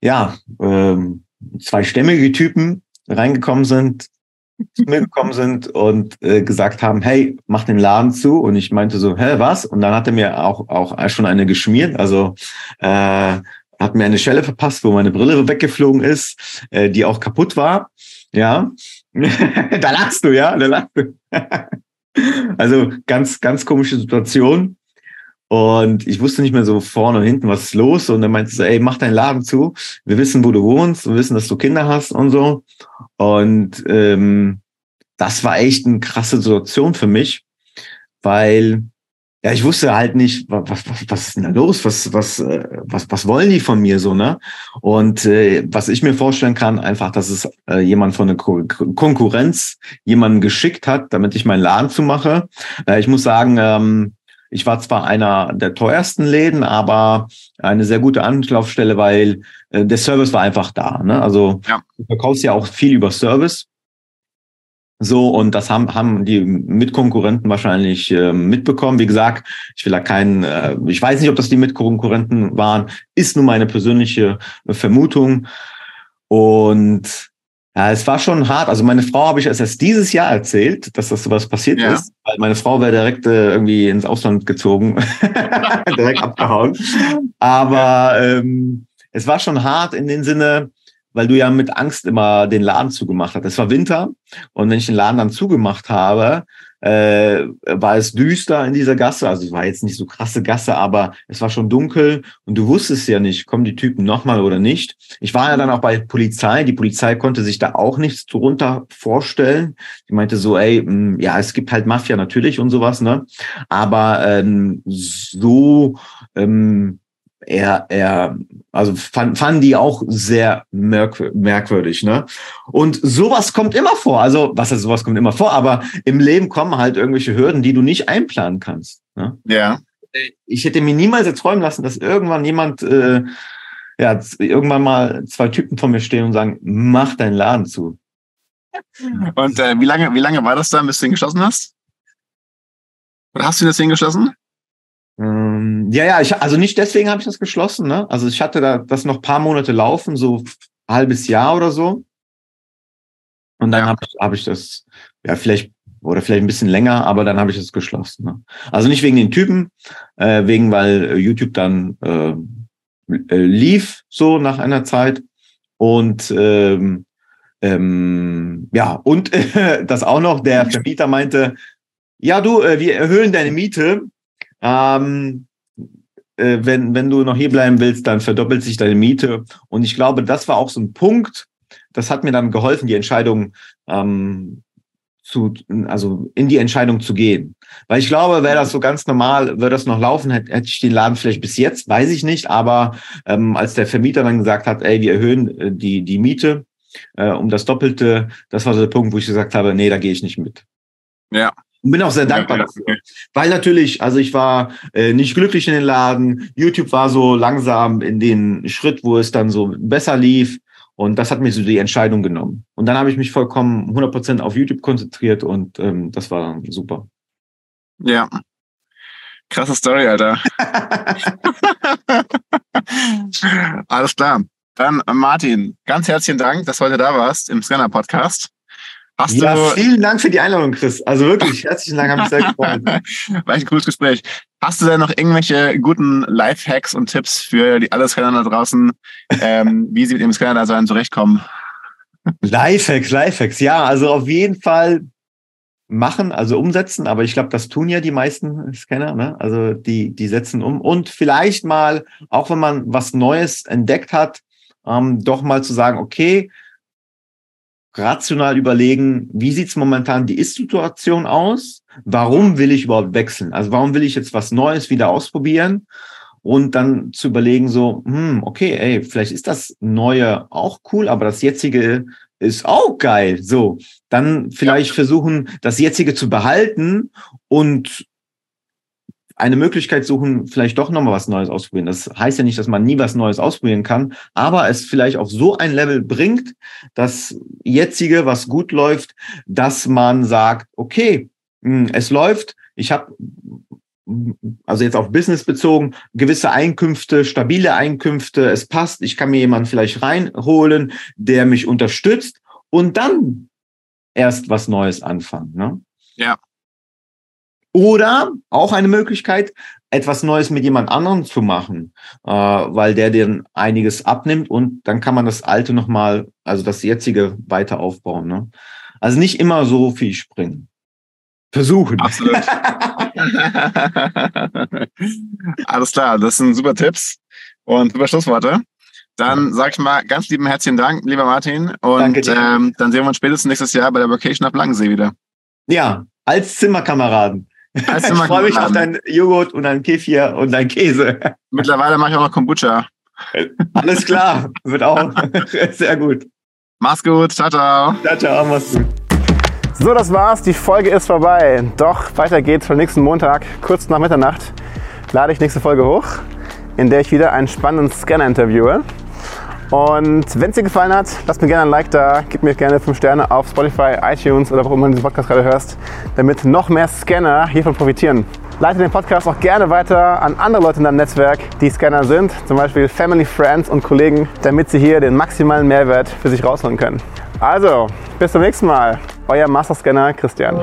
ja, ähm, zwei stämmige Typen reingekommen sind, zu mir gekommen sind und äh, gesagt haben, hey, mach den Laden zu. Und ich meinte so, hä, was? Und dann hat er mir auch, auch schon eine geschmiert. Also äh, hat mir eine Schelle verpasst, wo meine Brille weggeflogen ist, äh, die auch kaputt war. Ja, da lachst du, ja, da lachst du. also ganz, ganz komische Situation. Und ich wusste nicht mehr so vorne und hinten, was ist los. Und dann meinte sie, ey, mach deinen Laden zu. Wir wissen, wo du wohnst. Wir wissen, dass du Kinder hast und so. Und ähm, das war echt eine krasse Situation für mich, weil ja, ich wusste halt nicht, was, was, was ist denn da los? Was, was, äh, was, was wollen die von mir so, ne? Und äh, was ich mir vorstellen kann, einfach, dass es äh, jemand von der Ko Konkurrenz jemanden geschickt hat, damit ich meinen Laden zumache. Äh, ich muss sagen, ähm, ich war zwar einer der teuersten Läden, aber eine sehr gute Anlaufstelle, weil äh, der Service war einfach da. Ne? Also ja. du verkaufst ja auch viel über Service. So, und das haben, haben die Mitkonkurrenten wahrscheinlich äh, mitbekommen. Wie gesagt, ich will da keinen, äh, ich weiß nicht, ob das die Mitkonkurrenten waren, ist nur meine persönliche äh, Vermutung. Und ja, es war schon hart. Also meine Frau habe ich erst dieses Jahr erzählt, dass das sowas passiert ja. ist. Weil meine Frau wäre direkt äh, irgendwie ins Ausland gezogen, direkt abgehauen. Aber ähm, es war schon hart in dem Sinne, weil du ja mit Angst immer den Laden zugemacht hast. Es war Winter und wenn ich den Laden dann zugemacht habe, äh, war es düster in dieser Gasse. Also es war jetzt nicht so krasse Gasse, aber es war schon dunkel und du wusstest ja nicht, kommen die Typen nochmal oder nicht. Ich war ja dann auch bei Polizei. Die Polizei konnte sich da auch nichts drunter vorstellen. Die meinte so, ey, mh, hm, ja, es gibt halt Mafia natürlich und sowas, ne? Aber ähm, so ähm, er, er, also fand, fanden die auch sehr merk merkwürdig, ne? Und sowas kommt immer vor. Also, was heißt, sowas kommt immer vor, aber im Leben kommen halt irgendwelche Hürden, die du nicht einplanen kannst. Ne? Ja. Ich hätte mir niemals erträumen lassen, dass irgendwann jemand, äh, ja, irgendwann mal zwei Typen vor mir stehen und sagen, mach deinen Laden zu. Und äh, wie lange, wie lange war das dann, bis du ihn geschlossen hast? Oder hast du ihn deswegen geschlossen? Ähm, ja, ja, ich, also nicht deswegen habe ich das geschlossen. Ne? Also ich hatte da das noch paar Monate laufen, so ein halbes Jahr oder so. Und dann ja. habe ich, hab ich das, ja, vielleicht, oder vielleicht ein bisschen länger, aber dann habe ich das geschlossen. Ne? Also nicht wegen den Typen, äh, wegen, weil YouTube dann äh, äh lief so nach einer Zeit. Und ähm, ähm, ja, und äh, das auch noch, der Vermieter meinte, ja, du, äh, wir erhöhen deine Miete, ähm, äh, wenn, wenn du noch hier bleiben willst, dann verdoppelt sich deine Miete. Und ich glaube, das war auch so ein Punkt, das hat mir dann geholfen, die Entscheidung ähm, zu, also in die Entscheidung zu gehen. Weil ich glaube, wäre das so ganz normal, würde das noch laufen, hätte, hätte ich den Laden vielleicht bis jetzt, weiß ich nicht, aber ähm, als der Vermieter dann gesagt hat, ey, wir erhöhen äh, die, die Miete äh, um das Doppelte, das war so der Punkt, wo ich gesagt habe, nee, da gehe ich nicht mit. Ja. Und bin auch sehr dankbar dafür. Weil natürlich, also ich war äh, nicht glücklich in den Laden. YouTube war so langsam in den Schritt, wo es dann so besser lief. Und das hat mir so die Entscheidung genommen. Und dann habe ich mich vollkommen 100% auf YouTube konzentriert und ähm, das war super. Ja. Krasse Story, Alter. Alles klar. Dann Martin, ganz herzlichen Dank, dass du heute da warst im Scanner Podcast. Hast ja, du, vielen Dank für die Einladung, Chris. Also wirklich, herzlichen Dank, habe mich sehr gefreut. War ein cooles Gespräch. Hast du denn noch irgendwelche guten Lifehacks und Tipps für die alle Scanner da draußen, ähm, wie sie mit dem Scanner-Design zurechtkommen? Lifehacks, Lifehacks, ja, also auf jeden Fall machen, also umsetzen, aber ich glaube, das tun ja die meisten Scanner, ne? Also die, die setzen um und vielleicht mal, auch wenn man was Neues entdeckt hat, ähm, doch mal zu sagen, okay, rational überlegen, wie sieht's momentan die Ist-Situation aus? Warum will ich überhaupt wechseln? Also warum will ich jetzt was Neues wieder ausprobieren? Und dann zu überlegen, so, hm, okay, ey, vielleicht ist das Neue auch cool, aber das jetzige ist auch geil. So, dann vielleicht ja. versuchen, das jetzige zu behalten und eine Möglichkeit suchen, vielleicht doch nochmal was Neues ausprobieren. Das heißt ja nicht, dass man nie was Neues ausprobieren kann, aber es vielleicht auf so ein Level bringt, das jetzige, was gut läuft, dass man sagt, okay, hm, es läuft, ich habe also jetzt auf Business bezogen, gewisse Einkünfte, stabile Einkünfte, es passt, ich kann mir jemanden vielleicht reinholen, der mich unterstützt und dann erst was Neues anfangen. Ne? Ja. Oder auch eine Möglichkeit, etwas Neues mit jemand anderem zu machen, äh, weil der dir einiges abnimmt und dann kann man das Alte nochmal, also das jetzige weiter aufbauen. Ne? Also nicht immer so viel springen. Versuchen. Absolut. Alles klar, das sind super Tipps und super Schlussworte. Dann sag ich mal ganz lieben herzlichen Dank, lieber Martin. Und Danke dir. ähm, dann sehen wir uns spätestens nächstes Jahr bei der Vacation auf Langensee wieder. Ja, als Zimmerkameraden. Als Ich freue mich auf deinen Joghurt und deinen Kefir und deinen Käse. Mittlerweile mache ich auch noch Kombucha. Alles klar, wird auch sehr gut. Mach's gut, ciao, ciao. Ciao, ciao, mach's gut. So, das war's. Die Folge ist vorbei. Doch weiter geht's am nächsten Montag, kurz nach Mitternacht, lade ich nächste Folge hoch, in der ich wieder einen spannenden Scanner interviewe. Und wenn es dir gefallen hat, lass mir gerne ein Like da, gib mir gerne 5 Sterne auf Spotify, iTunes oder wo immer du diesen Podcast gerade hörst, damit noch mehr Scanner hiervon profitieren. Leite den Podcast auch gerne weiter an andere Leute in deinem Netzwerk, die Scanner sind, zum Beispiel Family, Friends und Kollegen, damit sie hier den maximalen Mehrwert für sich rausholen können. Also, bis zum nächsten Mal. Euer Master Scanner Christian.